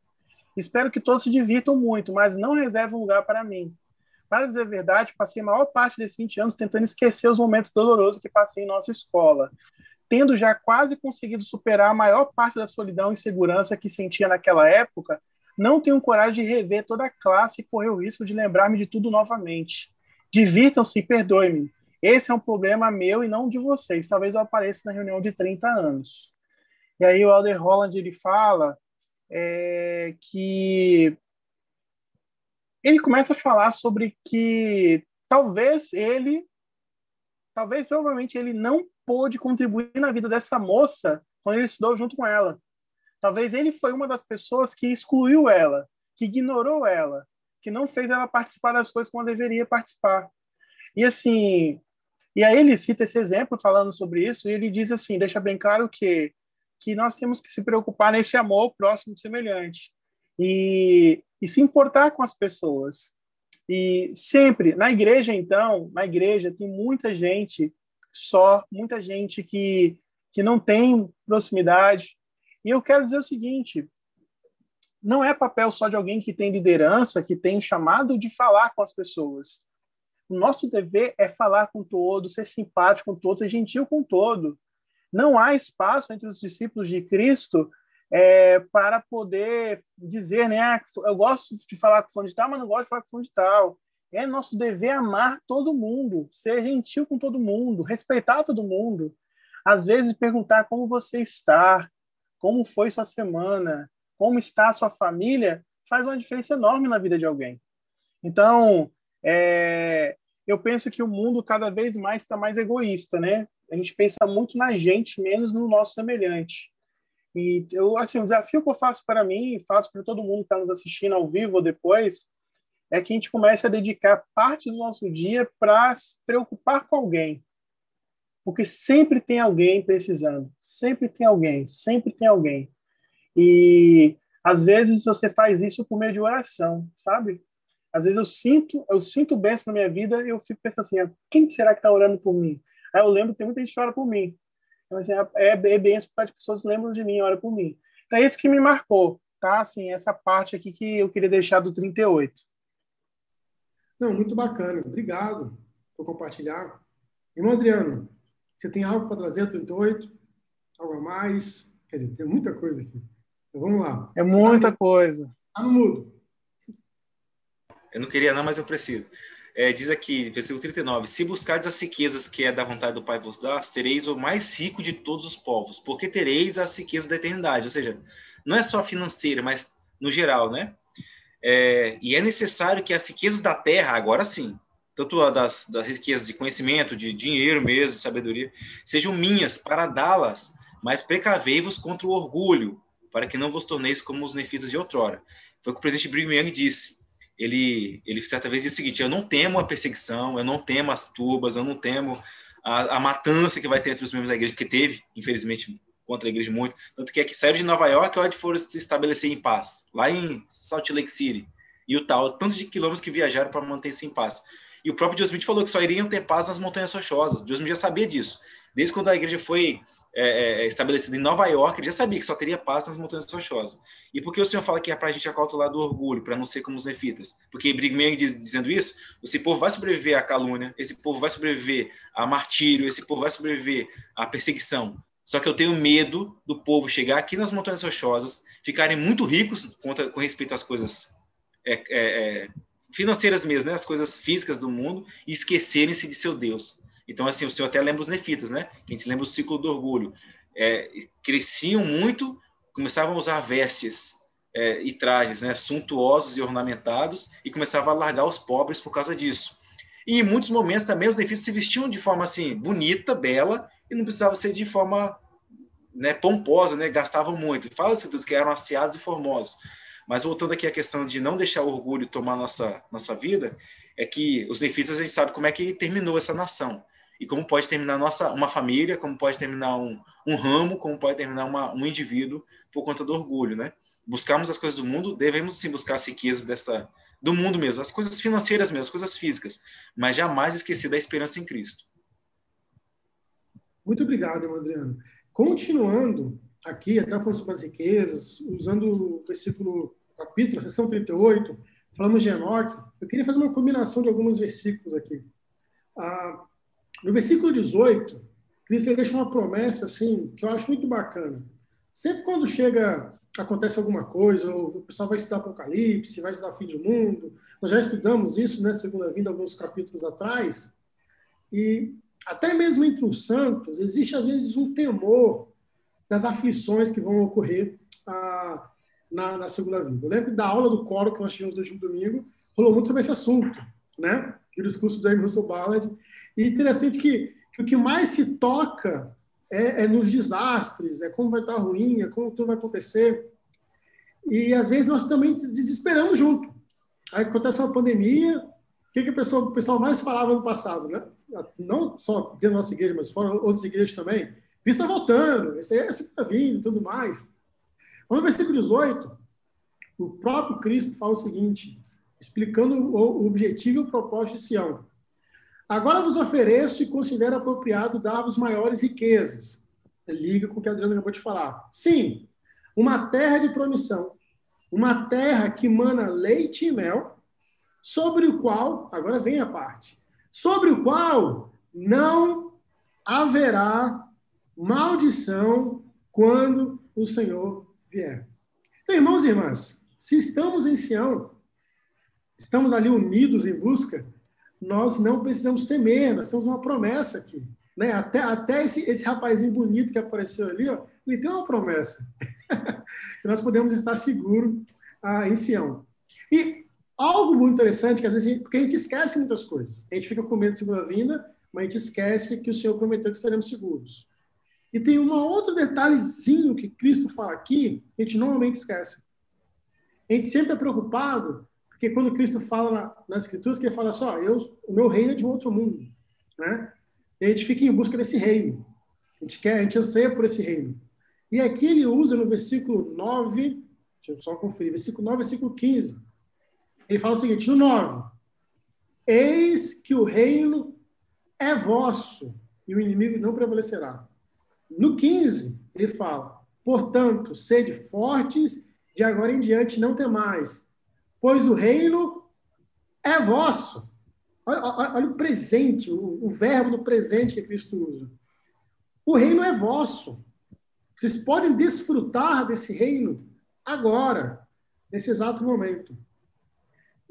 Espero que todos se divirtam muito, mas não reserve um lugar para mim. Para dizer a verdade, passei a maior parte desses 20 anos tentando esquecer os momentos dolorosos que passei em nossa escola tendo já quase conseguido superar a maior parte da solidão e insegurança que sentia naquela época, não tenho coragem de rever toda a classe e correr o risco de lembrar-me de tudo novamente. Divirtam-se e perdoe-me. Esse é um problema meu e não de vocês. Talvez eu apareça na reunião de 30 anos. E aí o Elder Holland ele fala é, que ele começa a falar sobre que talvez ele, talvez provavelmente ele não pôde contribuir na vida dessa moça quando ele estudou junto com ela. Talvez ele foi uma das pessoas que excluiu ela, que ignorou ela, que não fez ela participar das coisas como deveria participar. E assim, e aí ele cita esse exemplo falando sobre isso, e ele diz assim, deixa bem claro que que nós temos que se preocupar nesse amor próximo semelhante e, e se importar com as pessoas. E sempre, na igreja, então, na igreja tem muita gente só, muita gente que, que não tem proximidade. E eu quero dizer o seguinte: não é papel só de alguém que tem liderança, que tem chamado de falar com as pessoas. O nosso dever é falar com todos, ser simpático com todos, ser gentil com todo. Não há espaço entre os discípulos de Cristo é, para poder dizer, né, ah, eu gosto de falar com fulano de tal, mas não gosto de falar com fulano de tal. É nosso dever amar todo mundo, ser gentil com todo mundo, respeitar todo mundo. Às vezes perguntar como você está, como foi sua semana, como está a sua família, faz uma diferença enorme na vida de alguém. Então, é, eu penso que o mundo cada vez mais está mais egoísta, né? A gente pensa muito na gente, menos no nosso semelhante. E eu, assim, o desafio que eu faço para mim, faço para todo mundo que está nos assistindo ao vivo ou depois, é que a gente comece a dedicar parte do nosso dia para se preocupar com alguém. Porque sempre tem alguém precisando, sempre tem alguém, sempre tem alguém. E às vezes você faz isso por meio de oração, sabe? Às vezes eu sinto, eu sinto bênção na minha vida e eu fico pensando assim, ah, quem será que está orando por mim? Aí eu lembro tem muita gente que ora por mim. Assim, é, é benção porque as pessoas lembram de mim oram por mim. Então, é isso que me marcou, tá? Assim, essa parte aqui que eu queria deixar do 38. Não, muito bacana. Obrigado por compartilhar. Irmão Adriano, você tem algo para trazer do 38? Algo a mais? Quer dizer, tem muita coisa aqui. Então, vamos lá. É muita coisa. Tá no mudo. Eu não queria não, mas eu preciso. É, diz aqui, versículo 39, se buscardes as riquezas que é da vontade do Pai vos dar, sereis o mais rico de todos os povos, porque tereis as riquezas da eternidade. Ou seja, não é só financeira, mas no geral, né? É, e é necessário que as riquezas da terra, agora sim, tanto das, das riquezas de conhecimento, de dinheiro mesmo, de sabedoria, sejam minhas para dá-las, mas precavei-vos contra o orgulho, para que não vos torneis como os nefitas de outrora. Foi o que o presidente Brigham Young disse ele, ele certa vez disse o seguinte: eu não temo a perseguição, eu não temo as turbas, eu não temo a, a matança que vai ter entre os membros da igreja, que teve, infelizmente, contra a igreja muito. Tanto que é que saiu de Nova York, onde foram se estabelecer em paz, lá em Salt Lake City, e o tal, tantos de quilômetros que viajaram para manter-se em paz. E o próprio Deus Smith falou que só iriam ter paz nas montanhas rochosas. Deus Smith já sabia disso. Desde quando a igreja foi é, é, é, estabelecida em Nova York, ele já sabia que só teria paz nas montanhas rochosas. E por que o Senhor fala que é para a gente acautelar do orgulho, para não ser como os nefitas? Porque Brigham diz, dizendo isso, esse povo vai sobreviver à calúnia, esse povo vai sobreviver a martírio, esse povo vai sobreviver à perseguição. Só que eu tenho medo do povo chegar aqui nas montanhas rochosas, ficarem muito ricos contra, com respeito às coisas é, é, é, financeiras mesmo, né? as coisas físicas do mundo, e esquecerem-se de seu Deus. Então, assim, o senhor até lembra os nefitas, né? A gente lembra o ciclo do orgulho. É, cresciam muito, começavam a usar vestes é, e trajes né, suntuosos e ornamentados e começavam a largar os pobres por causa disso. E em muitos momentos também os nefitas se vestiam de forma assim bonita, bela e não precisava ser de forma né, pomposa, né? Gastavam muito. Fala-se que eram asseados e formosos. Mas voltando aqui à questão de não deixar o orgulho tomar nossa nossa vida, é que os nefitas a gente sabe como é que terminou essa nação e como pode terminar nossa uma família, como pode terminar um, um ramo, como pode terminar uma, um indivíduo por conta do orgulho, né? Buscarmos as coisas do mundo, devemos sim buscar as riquezas dessa do mundo mesmo, as coisas financeiras mesmo, as coisas físicas, mas jamais esquecer da esperança em Cristo. Muito obrigado, Adriano. Continuando aqui, até falando sobre as riquezas, usando o versículo, capítulo, a seção 38, falamos de Enoque, eu queria fazer uma combinação de alguns versículos aqui. Ah, no versículo 18, Cristo deixa uma promessa assim que eu acho muito bacana. Sempre quando chega, acontece alguma coisa, o pessoal vai estudar Apocalipse, vai estudar fim do mundo, nós já estudamos isso, né, segunda vinda, alguns capítulos atrás. E até mesmo entre os santos, existe às vezes um temor das aflições que vão ocorrer ah, na, na, segunda vinda. Eu lembro da aula do coro que nós tivemos no último domingo, rolou muito sobre esse assunto, né? O discurso do Russell Ballard. E interessante que, que, o que mais se toca é, é, nos desastres, é como vai estar ruim, é como tudo vai acontecer. E às vezes nós também desesperamos junto. Aí acontece uma pandemia, o que, que pessoa, o pessoal mais falava no passado, né? Não só dentro da nossa igreja, mas fora outras igrejas também. Cristo está voltando, esse é está vindo e tudo mais. No versículo 18, o próprio Cristo fala o seguinte, explicando o objetivo e o propósito de Sião. Agora vos ofereço e considero apropriado dar-vos maiores riquezas. Liga com o que a Adriana acabou de falar. Sim, uma terra de promissão, uma terra que mana leite e mel, sobre o qual, agora vem a parte, sobre o qual não haverá maldição quando o Senhor vier. Então, irmãos e irmãs, se estamos em Sião, estamos ali unidos em busca, nós não precisamos temer, nós temos uma promessa aqui. Né? Até, até esse, esse rapazinho bonito que apareceu ali, ó, ele tem uma promessa. nós podemos estar seguros ah, em Sião. E algo muito interessante, que às vezes a gente, porque a gente esquece muitas coisas. A gente fica com medo de segunda vinda, mas a gente esquece que o Senhor prometeu que estaremos seguros. E tem um outro detalhezinho que Cristo fala aqui, que a gente normalmente esquece. A gente sempre é preocupado, porque quando Cristo fala na, nas Escrituras, que ele fala só, assim, eu, o meu reino é de um outro mundo. Né? E a gente fica em busca desse reino. A gente quer, a gente anseia por esse reino. E aqui ele usa no versículo 9, deixa eu só conferir, versículo 9, versículo 15. Ele fala o seguinte, no 9, Eis que o reino é vosso e o inimigo não prevalecerá. No 15, ele fala: Portanto, sede fortes, de agora em diante não temais, pois o reino é vosso. Olha, olha, olha o presente, o, o, verbo do presente que Cristo usa. O reino é vosso. Vocês podem desfrutar desse reino agora, nesse exato momento.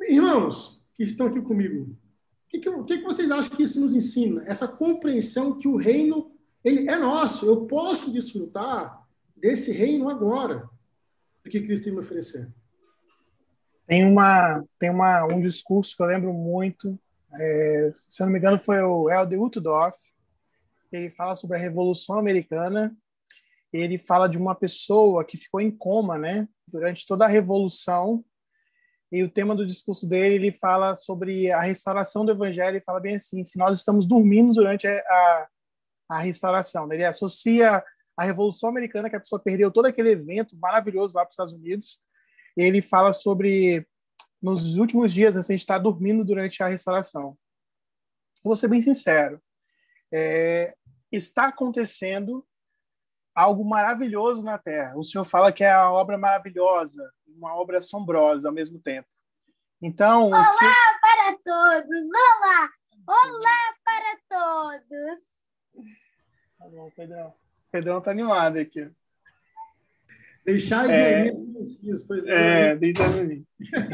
Irmãos que estão aqui comigo, o que, que, que vocês acham que isso nos ensina? Essa compreensão que o reino ele é nosso. Eu posso desfrutar desse reino agora, do que Cristo tem me oferecer. Tem uma tem uma um discurso que eu lembro muito, é, se eu não me engano foi o Helder Uchtdorf. Ele fala sobre a Revolução Americana. Ele fala de uma pessoa que ficou em coma, né, durante toda a revolução. E o tema do discurso dele, ele fala sobre a restauração do evangelho e fala bem assim: se nós estamos dormindo durante a, a restauração. Né? Ele associa a Revolução Americana, que a pessoa perdeu todo aquele evento maravilhoso lá para os Estados Unidos. Ele fala sobre nos últimos dias, né, a gente está dormindo durante a restauração. vou ser bem sincero. É, está acontecendo algo maravilhoso na Terra. O Senhor fala que é uma obra maravilhosa, uma obra assombrosa ao mesmo tempo. Então. Olá que... para todos! Olá! Olá para todos! Tá bom, Pedrão. Pedrão tá animado aqui. Deixar é, pois é, deixa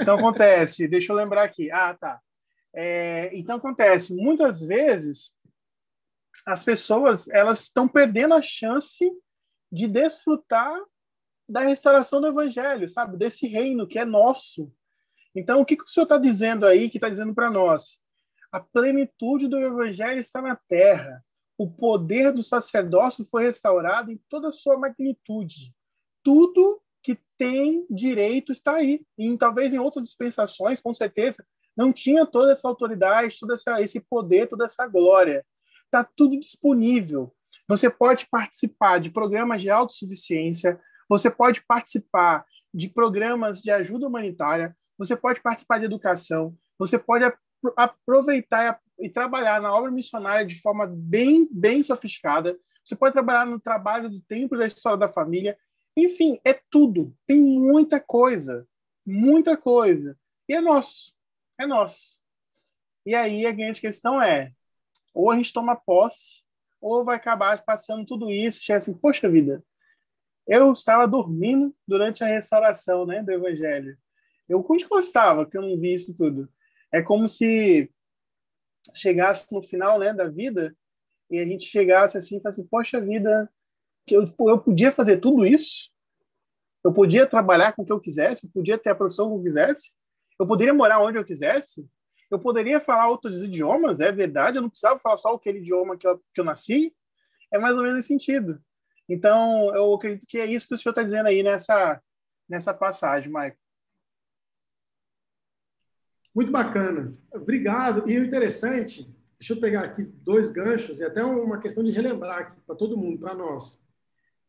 Então acontece, deixa eu lembrar aqui. Ah, tá. É, então acontece, muitas vezes as pessoas elas estão perdendo a chance de desfrutar da restauração do evangelho, sabe? Desse reino que é nosso. Então, o que, que o Senhor está dizendo aí, que está dizendo para nós? A plenitude do evangelho está na terra o poder do sacerdócio foi restaurado em toda a sua magnitude. Tudo que tem direito está aí. E talvez em outras dispensações, com certeza, não tinha toda essa autoridade, todo essa, esse poder, toda essa glória. Está tudo disponível. Você pode participar de programas de autossuficiência, você pode participar de programas de ajuda humanitária, você pode participar de educação, você pode aproveitar e trabalhar na obra missionária de forma bem, bem sofisticada. Você pode trabalhar no trabalho do templo da história da família. Enfim, é tudo. Tem muita coisa. Muita coisa. E é nosso. É nosso. E aí a grande questão é: ou a gente toma posse, ou vai acabar passando tudo isso e assim, poxa vida, eu estava dormindo durante a restauração né, do Evangelho. Eu gostava que eu não vi isso tudo. É como se chegasse no final né, da vida e a gente chegasse assim e falasse, poxa vida, eu, eu podia fazer tudo isso? Eu podia trabalhar com o que eu quisesse? Eu podia ter a profissão que eu quisesse? Eu poderia morar onde eu quisesse? Eu poderia falar outros idiomas? É verdade? Eu não precisava falar só aquele idioma que eu, que eu nasci? É mais ou menos esse sentido. Então, eu acredito que é isso que o senhor está dizendo aí nessa, nessa passagem, Michael. Muito bacana. Obrigado. E o interessante, deixa eu pegar aqui dois ganchos e até uma questão de relembrar aqui para todo mundo, para nós.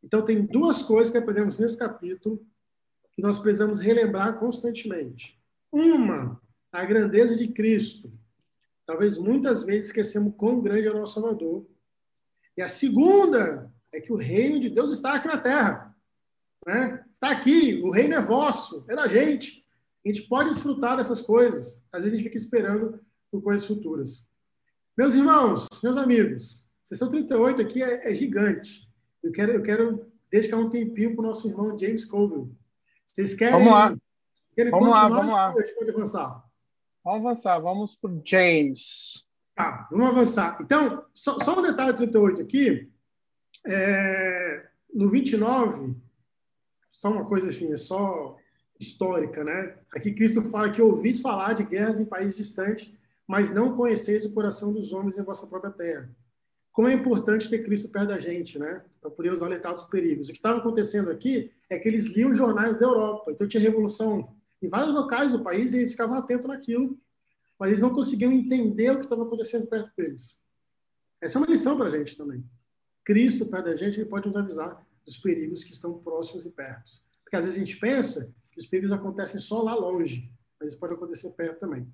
Então, tem duas coisas que aprendemos nesse capítulo que nós precisamos relembrar constantemente. Uma, a grandeza de Cristo. Talvez muitas vezes esquecemos quão grande é o nosso Salvador. E a segunda é que o reino de Deus está aqui na terra. Né? Está aqui, o reino é vosso, é da gente. A gente pode desfrutar dessas coisas. Às vezes a gente fica esperando por coisas futuras. Meus irmãos, meus amigos, sessão 38 aqui é, é gigante. Eu quero, eu quero dedicar um tempinho para o nosso irmão James Colville. Vocês querem, vamos lá. querem vamos? Lá, vamos lá. Pode avançar. Vamos avançar, vamos para James. Tá, vamos avançar. Então, só, só um detalhe 38 aqui. É, no 29, só uma coisa, enfim, é só histórica, né? Aqui Cristo fala que ouvis falar de guerras em países distantes, mas não conheceis o coração dos homens em vossa própria terra. Como é importante ter Cristo perto da gente, né? Para poder nos alertar dos perigos. O que estava acontecendo aqui é que eles liam jornais da Europa. Então tinha revolução em vários locais do país e eles ficavam atentos naquilo, mas eles não conseguiam entender o que estava acontecendo perto deles. Essa é uma lição para a gente também. Cristo perto da gente, ele pode nos avisar dos perigos que estão próximos e perto. Porque às vezes a gente pensa que os perigos acontecem só lá longe, mas isso pode acontecer perto também.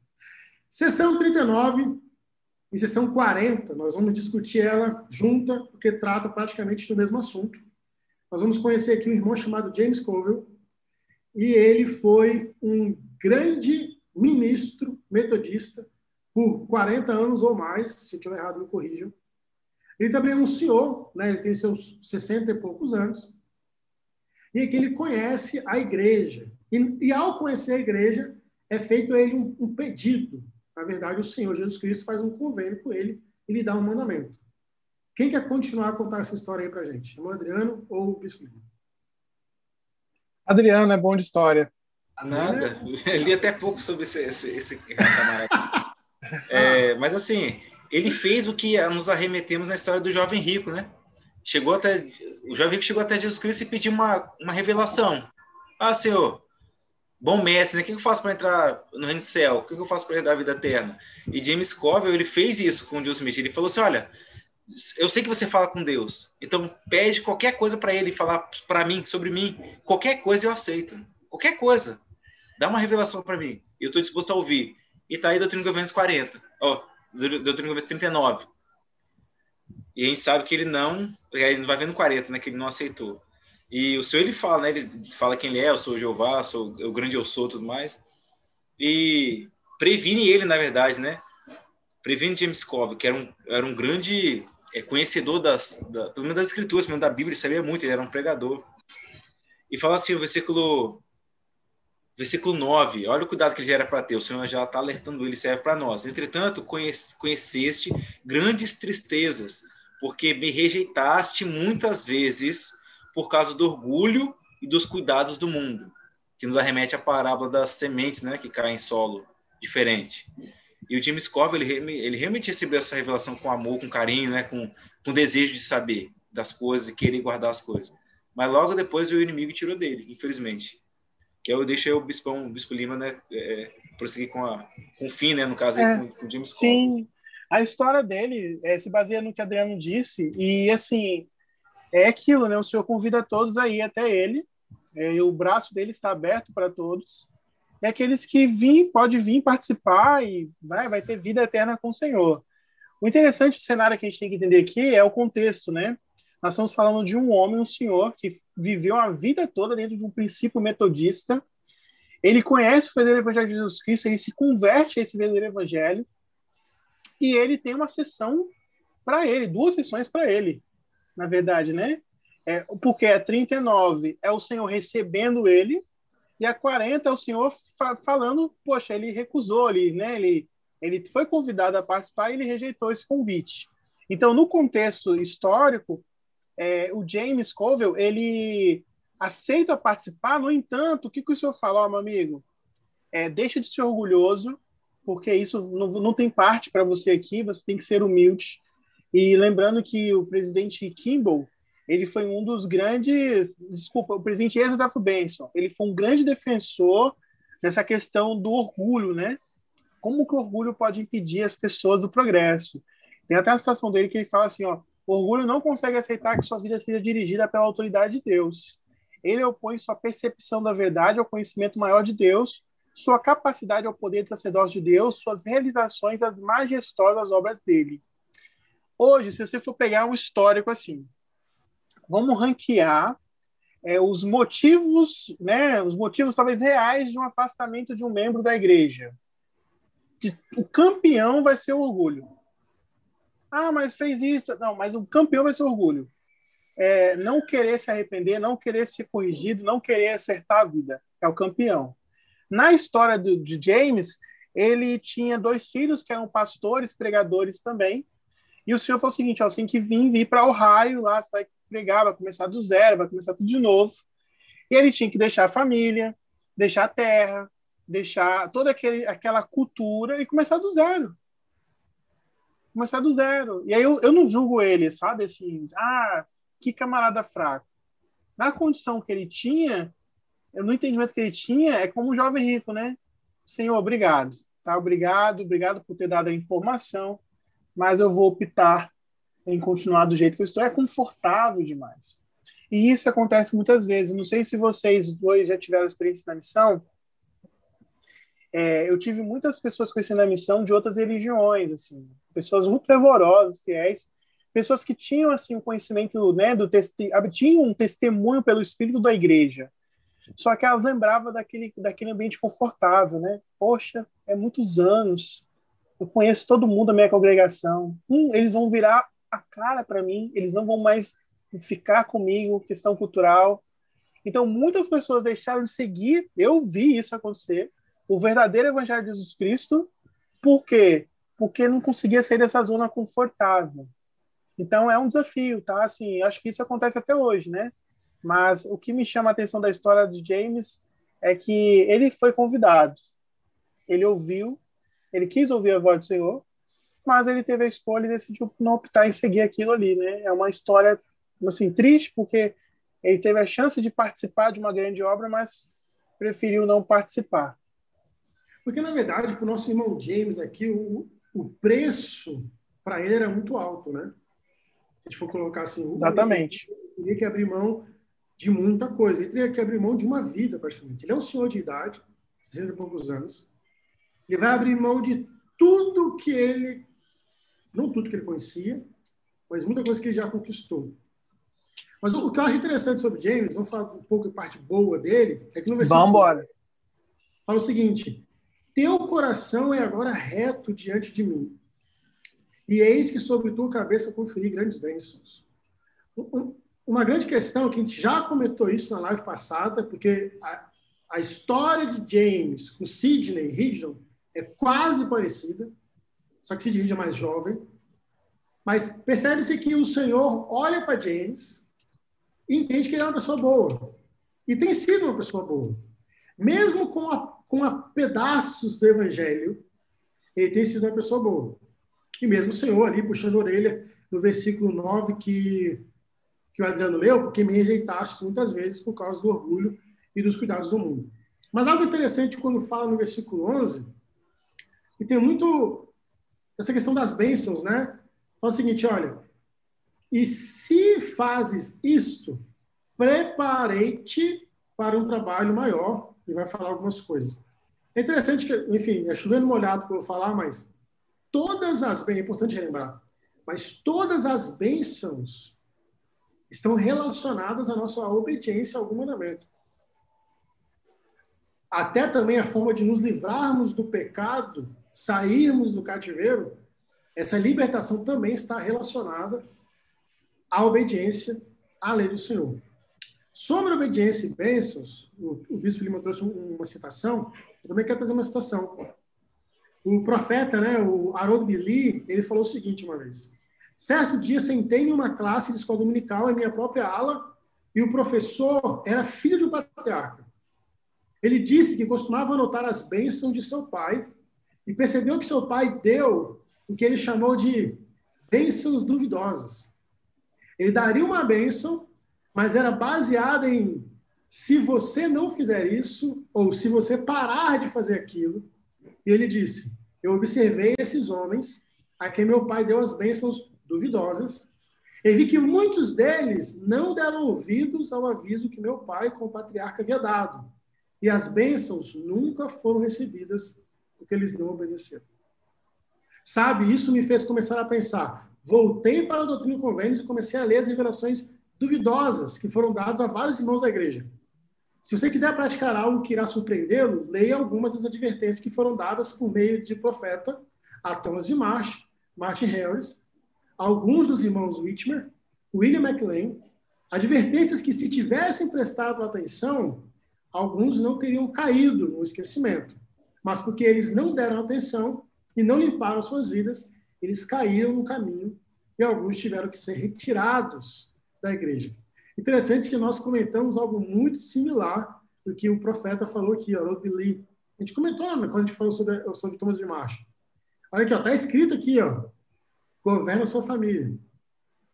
Sessão 39 e sessão 40, nós vamos discutir ela junta, porque trata praticamente do mesmo assunto. Nós vamos conhecer aqui um irmão chamado James Colville, e ele foi um grande ministro metodista por 40 anos ou mais, se eu estiver errado, me corrijam. Ele também é um senhor, né? ele tem seus 60 e poucos anos, e que ele conhece a igreja. E, e, ao conhecer a igreja, é feito a ele um, um, pedido. Na verdade, o Senhor Jesus Cristo faz um convênio com ele e lhe dá um mandamento. Quem quer continuar a contar essa história aí para gente? É o Adriano ou o Bispo Lima? Adriano é bom de história. Nada. Eu li até pouco sobre esse, esse, esse camarada. é, mas assim, ele fez o que nos arremetemos na história do jovem rico, né? chegou até o jovem rico chegou até Jesus Cristo e pediu uma, uma revelação. Ah, Senhor, bom mestre, né? o que eu faço para entrar no reino do céu? O que eu faço para herdar a vida eterna? E James Covell, ele fez isso com Deus Smith. Ele falou assim, olha, eu sei que você fala com Deus, então pede qualquer coisa para ele falar para mim, sobre mim. Qualquer coisa eu aceito. Qualquer coisa. Dá uma revelação para mim. Eu estou disposto a ouvir. E tá aí Doutrina e Governos 40. Ó, oh, Doutrina e Governos 39. E a gente sabe que ele não, ele não vai vendo 40, né? Que ele não aceitou. E o Senhor ele fala, né? Ele fala quem ele é, eu sou Jeová, sou o grande eu sou, tudo mais. E previne ele, na verdade, né? Previne James Cove, que era um, era um grande é, conhecedor das, da, pelo menos das escrituras, pelo menos da Bíblia, ele sabia muito, ele era um pregador. E fala assim, o versículo versículo 9, olha o cuidado que ele gera para ter, o Senhor já está alertando ele, serve para nós. Entretanto, conheceste grandes tristezas, porque me rejeitaste muitas vezes por causa do orgulho e dos cuidados do mundo, que nos arremete à parábola das sementes, né, que caem em solo diferente. E o James Cove, ele, ele realmente recebeu essa revelação com amor, com carinho, né, com, com desejo de saber das coisas e querer guardar as coisas. Mas logo depois o inimigo tirou dele, infelizmente. Que eu deixei o Bispão, o Bispo Lima, né, é, prosseguir com, a, com o fim, né, no caso, é, aí, com, com o James Sim. A história dele é, se baseia no que Adriano disse, e assim, é aquilo, né? O Senhor convida todos a ir até ele, é, o braço dele está aberto para todos. E aqueles que vêm, pode vir participar e vai, vai ter vida eterna com o Senhor. O interessante do cenário que a gente tem que entender aqui é o contexto, né? Nós estamos falando de um homem, um senhor, que viveu a vida toda dentro de um princípio metodista. Ele conhece o verdadeiro evangelho de Jesus Cristo, ele se converte a esse verdadeiro evangelho e ele tem uma sessão para ele, duas sessões para ele, na verdade, né? É, porque a 39 é o Senhor recebendo ele, e a 40 é o Senhor fa falando, poxa, ele recusou ali, né? Ele Ele foi convidado a participar e ele rejeitou esse convite. Então, no contexto histórico, é, o James Covell, ele aceita participar, no entanto, o que, que o senhor fala, meu amigo? É, deixa de ser orgulhoso, porque isso não, não tem parte para você aqui, você tem que ser humilde. E lembrando que o presidente Kimball, ele foi um dos grandes, desculpa, o presidente Ezra Benson, ele foi um grande defensor dessa questão do orgulho, né? Como que o orgulho pode impedir as pessoas do progresso? Tem até a situação dele que ele fala assim, ó, orgulho não consegue aceitar que sua vida seja dirigida pela autoridade de Deus. Ele opõe sua percepção da verdade ao conhecimento maior de Deus, sua capacidade ao poder de sacerdócio de Deus, suas realizações às majestosas obras dele. Hoje, se você for pegar um histórico assim, vamos ranquear é, os motivos, né, os motivos talvez reais de um afastamento de um membro da igreja. O campeão vai ser o orgulho. Ah, mas fez isso. Não, mas o campeão vai ser o orgulho é, não querer se arrepender, não querer ser corrigido, não querer acertar a vida. É o campeão. Na história do, de James, ele tinha dois filhos que eram pastores, pregadores também. E o senhor falou o seguinte: ó, assim que vir, vir para o raio lá, você vai pregar, vai começar do zero, vai começar tudo de novo. E ele tinha que deixar a família, deixar a terra, deixar toda aquele, aquela cultura e começar do zero. Começar do zero. E aí eu, eu não julgo ele, sabe? Assim, ah, que camarada fraco. Na condição que ele tinha, no entendimento que ele tinha, é como um jovem rico, né? Senhor, obrigado. Tá? Obrigado, obrigado por ter dado a informação, mas eu vou optar em continuar do jeito que eu estou. É confortável demais. E isso acontece muitas vezes. Não sei se vocês dois já tiveram experiência na missão. É, eu tive muitas pessoas conhecendo a missão de outras religiões, assim, pessoas muito fervorosas, fiéis, pessoas que tinham assim um conhecimento, né, do tinham um testemunho pelo espírito da igreja. Só que elas lembravam daquele daquele ambiente confortável, né? Poxa, é muitos anos. Eu conheço todo mundo da minha congregação. Hum, eles vão virar a cara para mim, eles não vão mais ficar comigo, questão cultural. Então, muitas pessoas deixaram de seguir, eu vi isso acontecer, o verdadeiro evangelho de Jesus Cristo, por quê? Porque não conseguia sair dessa zona confortável. Então é um desafio, tá? Assim, acho que isso acontece até hoje, né? Mas o que me chama a atenção da história de James é que ele foi convidado, ele ouviu, ele quis ouvir a voz do Senhor, mas ele teve a escolha e decidiu não optar em seguir aquilo ali, né? É uma história assim triste porque ele teve a chance de participar de uma grande obra, mas preferiu não participar. Porque na verdade, para o nosso irmão James aqui, o, o preço para ele era muito alto, né? a gente for colocar assim. Exatamente. Ele teria que abrir mão de muita coisa. Ele teria que abrir mão de uma vida, praticamente. Ele é um senhor de idade, 60 e poucos anos. Ele vai abrir mão de tudo que ele. Não tudo que ele conhecia, mas muita coisa que ele já conquistou. Mas o que eu acho interessante sobre James, vamos falar um pouco da parte boa dele, é que no versículo. Vamos embora. Fala o seguinte: Teu coração é agora reto diante de mim e eis que sobre tua cabeça conferi grandes bênçãos. Uma grande questão, que a gente já comentou isso na live passada, porque a, a história de James com Sidney Ridgeon é quase parecida, só que Sidney é mais jovem. Mas percebe-se que o Senhor olha para James e entende que ele é uma pessoa boa. E tem sido uma pessoa boa. Mesmo com, a, com a pedaços do evangelho, ele tem sido uma pessoa boa. E mesmo o Senhor ali puxando a orelha no versículo 9 que, que o Adriano leu, porque me rejeitaste muitas vezes por causa do orgulho e dos cuidados do mundo. Mas algo interessante quando fala no versículo 11, e tem muito essa questão das bênçãos, né? Fala o seguinte, olha, e se fazes isto, preparei-te para um trabalho maior, e vai falar algumas coisas. É interessante que, enfim, é chovendo molhado que eu falar, mas todas as bênçãos, é importante relembrar, mas todas as bênçãos estão relacionadas à nossa obediência a algum mandamento. Até também a forma de nos livrarmos do pecado, sairmos do cativeiro, essa libertação também está relacionada à obediência à lei do Senhor. Sobre obediência e bênçãos, o, o bispo Lima trouxe uma citação, eu também quero trazer uma citação O profeta, né, o Harold Billy, ele falou o seguinte uma vez. Certo dia, sentei em uma classe de escola dominical em minha própria ala e o professor era filho de um patriarca. Ele disse que costumava anotar as bênçãos de seu pai e percebeu que seu pai deu o que ele chamou de bênçãos duvidosas. Ele daria uma bênção, mas era baseada em se você não fizer isso, ou se você parar de fazer aquilo. E ele disse: Eu observei esses homens a quem meu pai deu as bênçãos duvidosas, e vi que muitos deles não deram ouvidos ao aviso que meu pai, como patriarca, havia dado. E as bênçãos nunca foram recebidas porque eles não obedeceram. Sabe, isso me fez começar a pensar. Voltei para a doutrina e convênios e comecei a ler as revelações duvidosas que foram dadas a vários irmãos da igreja. Se você quiser praticar algo que irá surpreendê-lo, leia algumas das advertências que foram dadas por meio de profeta a Thomas de Marsh, Martin Harris, alguns dos irmãos Whitmer, William McLean, advertências que, se tivessem prestado atenção, alguns não teriam caído no esquecimento. Mas porque eles não deram atenção e não limparam suas vidas, eles caíram no caminho e alguns tiveram que ser retirados da igreja. Interessante que nós comentamos algo muito similar do que o profeta falou aqui, ó, Billy. A gente comentou né, quando a gente falou sobre, sobre Thomas de Marcha. Olha aqui, está escrito aqui, ó, governa sua família.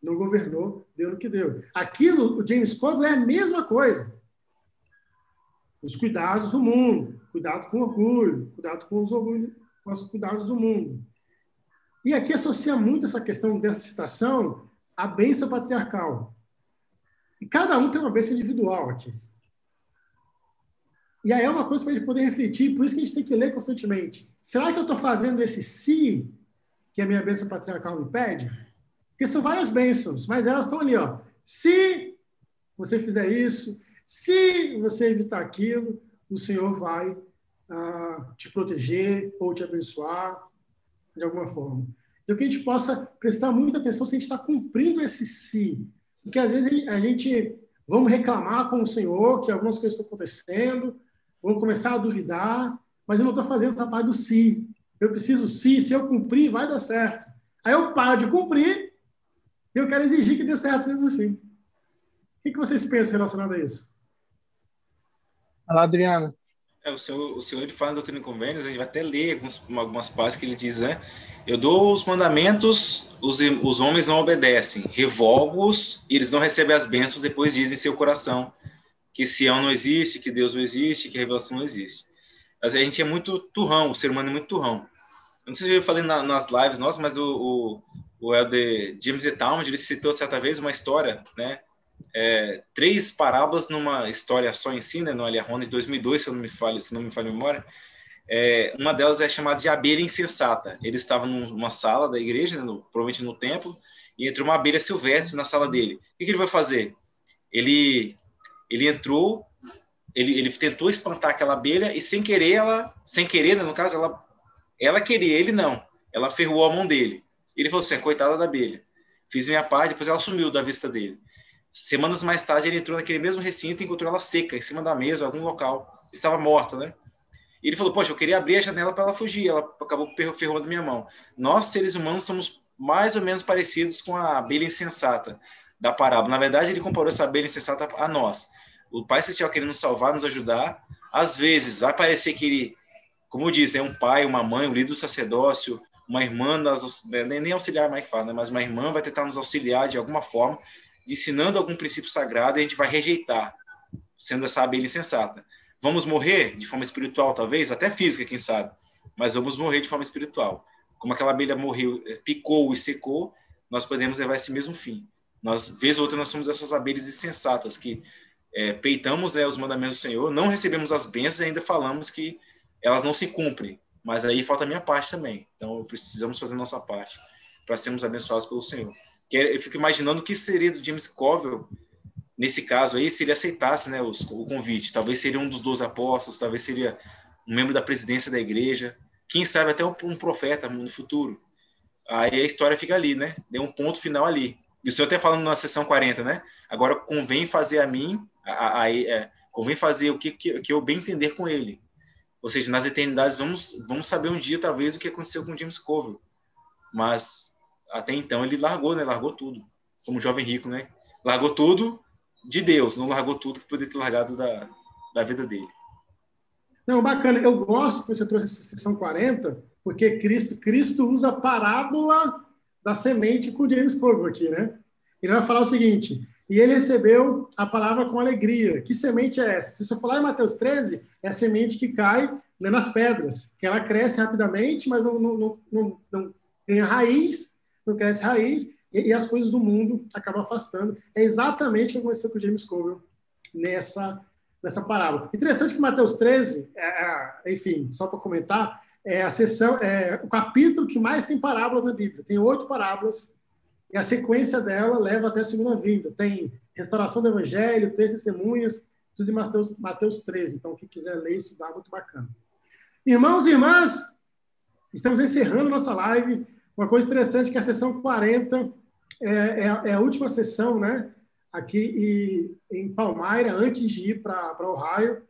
Não governou, deu no que deu. Aquilo, o James Cove é a mesma coisa. Os cuidados do mundo, cuidado com orgulho, cuidado com os orgulhos, com os cuidados do mundo. E aqui associa muito essa questão dessa citação à bênção patriarcal. E cada um tem uma bênção individual aqui. E aí é uma coisa para a gente poder refletir, por isso que a gente tem que ler constantemente. Será que eu estou fazendo esse se que a minha bênção patriarcal me pede? Porque são várias bênçãos, mas elas estão ali, ó. Se você fizer isso, se você evitar aquilo, o Senhor vai ah, te proteger ou te abençoar de alguma forma. Então, que a gente possa prestar muita atenção se a gente está cumprindo esse si. Porque às vezes a gente vamos reclamar com o Senhor que algumas coisas estão acontecendo, vamos começar a duvidar, mas eu não estou fazendo essa parte do si. Eu preciso si, se eu cumprir, vai dar certo. Aí eu paro de cumprir e eu quero exigir que dê certo mesmo assim. O que, que vocês pensam relacionado a isso? Olá, Adriana. É, o, senhor, o senhor ele fala em Doutrina e Convênios, a gente vai até ler alguns, algumas partes que ele diz, né? Eu dou os mandamentos, os, os homens não obedecem, revogo-os e eles não recebem as bênçãos, depois dizem em seu coração que Sião não existe, que Deus não existe, que a revelação não existe. Mas a gente é muito turrão, o ser humano é muito turrão. Eu não sei se eu falei na, nas lives nossas, mas o, o, o Elder James E. Talmud, ele citou certa vez uma história, né? É, três parábolas numa história só em si, né, no Aliarona, de 2002, se, não me falha, se não me falha a memória. É, uma delas é chamada de abelha insensata. Ele estava numa sala da igreja, né, no, provavelmente no templo, e entrou uma abelha silvestre na sala dele. O que, que ele vai fazer? Ele, ele entrou, ele, ele tentou espantar aquela abelha e sem querer ela, sem querer, né, no caso, ela, ela queria, ele não. Ela ferrou a mão dele. Ele falou assim, coitada da abelha. Fiz minha parte, depois ela sumiu da vista dele. Semanas mais tarde, ele entrou naquele mesmo recinto e encontrou ela seca, em cima da mesa, em algum local. Estava morta, né? E ele falou: Poxa, eu queria abrir a janela para ela fugir. Ela acabou ferrando minha mão. Nós, seres humanos, somos mais ou menos parecidos com a abelha insensata da parábola. Na verdade, ele comparou essa abelha insensata a nós. O Pai Celestial querendo nos salvar, nos ajudar. Às vezes, vai parecer que ele, como diz, é um pai, uma mãe, um líder do sacerdócio, uma irmã, né, nem auxiliar mais fala, né? mas uma irmã vai tentar nos auxiliar de alguma forma ensinando algum princípio sagrado, e a gente vai rejeitar, sendo essa abelha insensata. Vamos morrer de forma espiritual, talvez, até física, quem sabe, mas vamos morrer de forma espiritual. Como aquela abelha morreu, eh, picou e secou, nós podemos levar esse mesmo fim. Nós, vez ou outra, nós somos essas abelhas insensatas que é, peitamos né, os mandamentos do Senhor, não recebemos as bênçãos e ainda falamos que elas não se cumprem. Mas aí falta a minha parte também. Então, precisamos fazer nossa parte para sermos abençoados pelo Senhor. É, eu fico imaginando o que seria do James Covell nesse caso aí, se ele aceitasse né, os, o convite. Talvez seria um dos dois apóstolos, talvez seria um membro da presidência da igreja, quem sabe até um, um profeta no futuro. Aí a história fica ali, né? Deu um ponto final ali. E o senhor até falando na sessão 40, né? Agora convém fazer a mim, aí é, convém fazer o que, que, que eu bem entender com ele. Ou seja, nas eternidades vamos, vamos saber um dia, talvez, o que aconteceu com James Coville. Mas até então ele largou, né? Largou tudo. Como jovem rico, né? Largou tudo de Deus, não largou tudo que poderia ter largado da, da vida dele. Não, bacana. Eu gosto que você trouxe essa sessão 40, porque Cristo, Cristo usa a parábola da semente com James Coville aqui, né? Ele vai falar o seguinte: e ele recebeu a palavra com alegria. Que semente é essa? Se você falar em Mateus 13, é a semente que cai né, nas pedras, que ela cresce rapidamente, mas não, não, não, não ganha raiz, não cresce raiz, e, e, as coisas do mundo acabam afastando. É exatamente o que aconteceu com James Coville nessa, nessa parábola. Interessante que Mateus 13, é, é, enfim, só para comentar, é a sessão, é o capítulo que mais tem parábolas na Bíblia. Tem oito parábolas e a sequência dela leva até a segunda vinda. Tem restauração do Evangelho, três testemunhas, tudo em Mateus, Mateus 13. Então, quem quiser ler e estudar, muito bacana. Irmãos e irmãs, estamos encerrando nossa live. Uma coisa interessante é que a sessão 40 é, é, é a última sessão, né? Aqui em Palmaira, antes de ir para Ohio.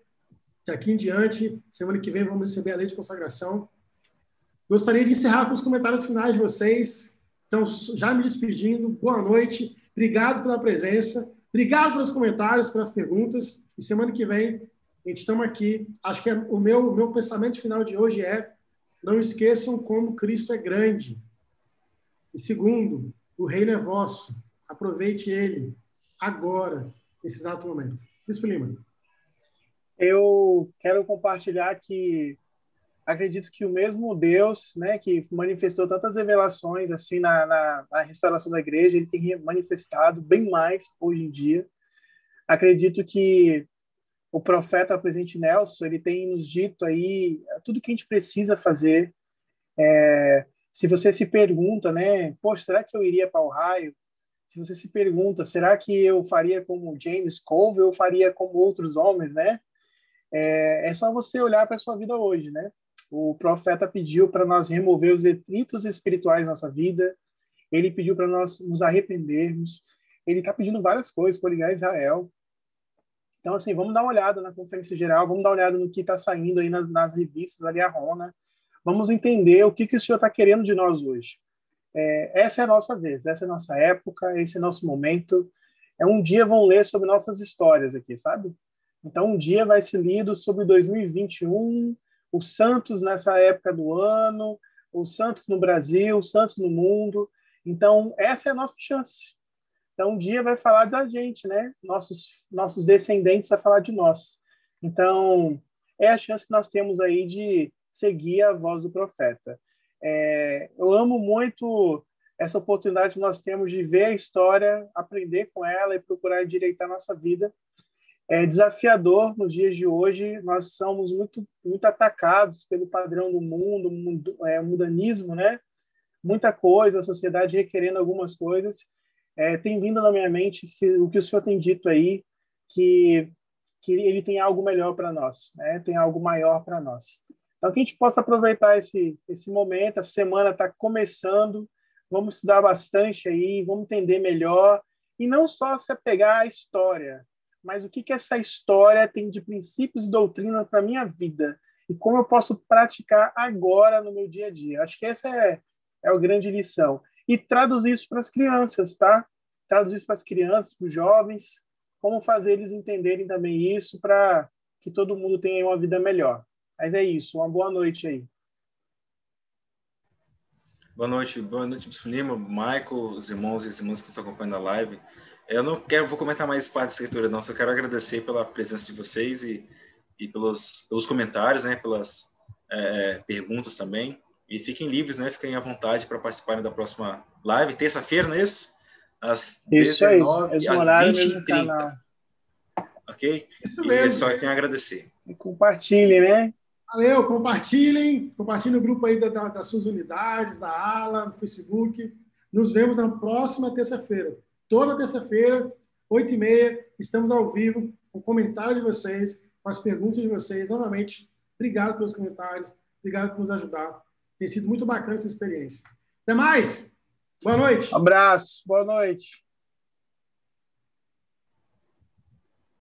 De aqui em diante, semana que vem, vamos receber a lei de consagração. Gostaria de encerrar com os comentários finais de vocês. Então, já me despedindo, boa noite, obrigado pela presença, obrigado pelos comentários, pelas perguntas, e semana que vem a gente estamos aqui. Acho que é, o meu, meu pensamento final de hoje é: não esqueçam como Cristo é grande. E segundo, o reino é vosso, aproveite ele agora, nesse exato momento. Bispo Lima. Eu quero compartilhar que acredito que o mesmo Deus, né, que manifestou tantas revelações assim na, na, na, restauração da igreja, ele tem manifestado bem mais hoje em dia. Acredito que o profeta presidente Nelson ele tem nos dito aí tudo que a gente precisa fazer. É, se você se pergunta, né, pô, será que eu iria para o raio? Se você se pergunta, será que eu faria como James Cove ou faria como outros homens, né? É, é só você olhar para a sua vida hoje, né? O profeta pediu para nós remover os detritos espirituais da nossa vida. Ele pediu para nós nos arrependermos. Ele está pedindo várias coisas para ligar Israel. Então, assim, vamos dar uma olhada na Conferência Geral, vamos dar uma olhada no que está saindo aí nas, nas revistas ali, a Rona. Vamos entender o que, que o Senhor está querendo de nós hoje. É, essa é a nossa vez, essa é a nossa época, esse é nosso momento. É um dia vão ler sobre nossas histórias aqui, sabe? Então, um dia vai ser lido sobre 2021, o Santos nessa época do ano, o Santos no Brasil, o Santos no mundo. Então, essa é a nossa chance. Então, um dia vai falar da gente, né? Nossos, nossos descendentes vai falar de nós. Então, é a chance que nós temos aí de seguir a voz do profeta. É, eu amo muito essa oportunidade que nós temos de ver a história, aprender com ela e procurar endireitar a nossa vida é desafiador nos dias de hoje. Nós somos muito muito atacados pelo padrão do mundo, mundo é, mundanismo, né? Muita coisa, a sociedade requerendo algumas coisas. É, tem vindo na minha mente que o que o senhor tem dito aí, que que ele tem algo melhor para nós, né? Tem algo maior para nós. Então que a gente possa aproveitar esse esse momento. Essa semana está começando. Vamos estudar bastante aí, vamos entender melhor e não só se apegar à história, mas o que, que essa história tem de princípios e doutrina para minha vida e como eu posso praticar agora no meu dia a dia. Acho que essa é, é a grande lição. E traduzir isso para as crianças, tá? Traduzir isso para as crianças, para os jovens, como fazer eles entenderem também isso para que todo mundo tenha uma vida melhor. Mas é isso, uma boa noite aí. Boa noite, boa noite, Lima, Michael, os irmãos e as irmãs que estão acompanhando a live. Eu não quero, vou comentar mais parte da escritura, não. Só quero agradecer pela presença de vocês e, e pelos, pelos comentários, né? Pelas é, é perguntas também. E fiquem livres, né? Fiquem à vontade para participarem da próxima live, terça-feira, não é isso? Às isso 19 aí, às 20 e 30. Ok? Isso mesmo. E só tenho a agradecer. E compartilhem, né? Valeu, compartilhem, compartilhem o grupo aí da, da, das suas unidades, da ala, no Facebook. Nos vemos na próxima terça-feira toda terça-feira, 8 e meia, estamos ao vivo com o comentário de vocês, com as perguntas de vocês. Novamente, obrigado pelos comentários, obrigado por nos ajudar. Tem sido muito bacana essa experiência. Até mais! Boa noite! Um abraço, boa noite.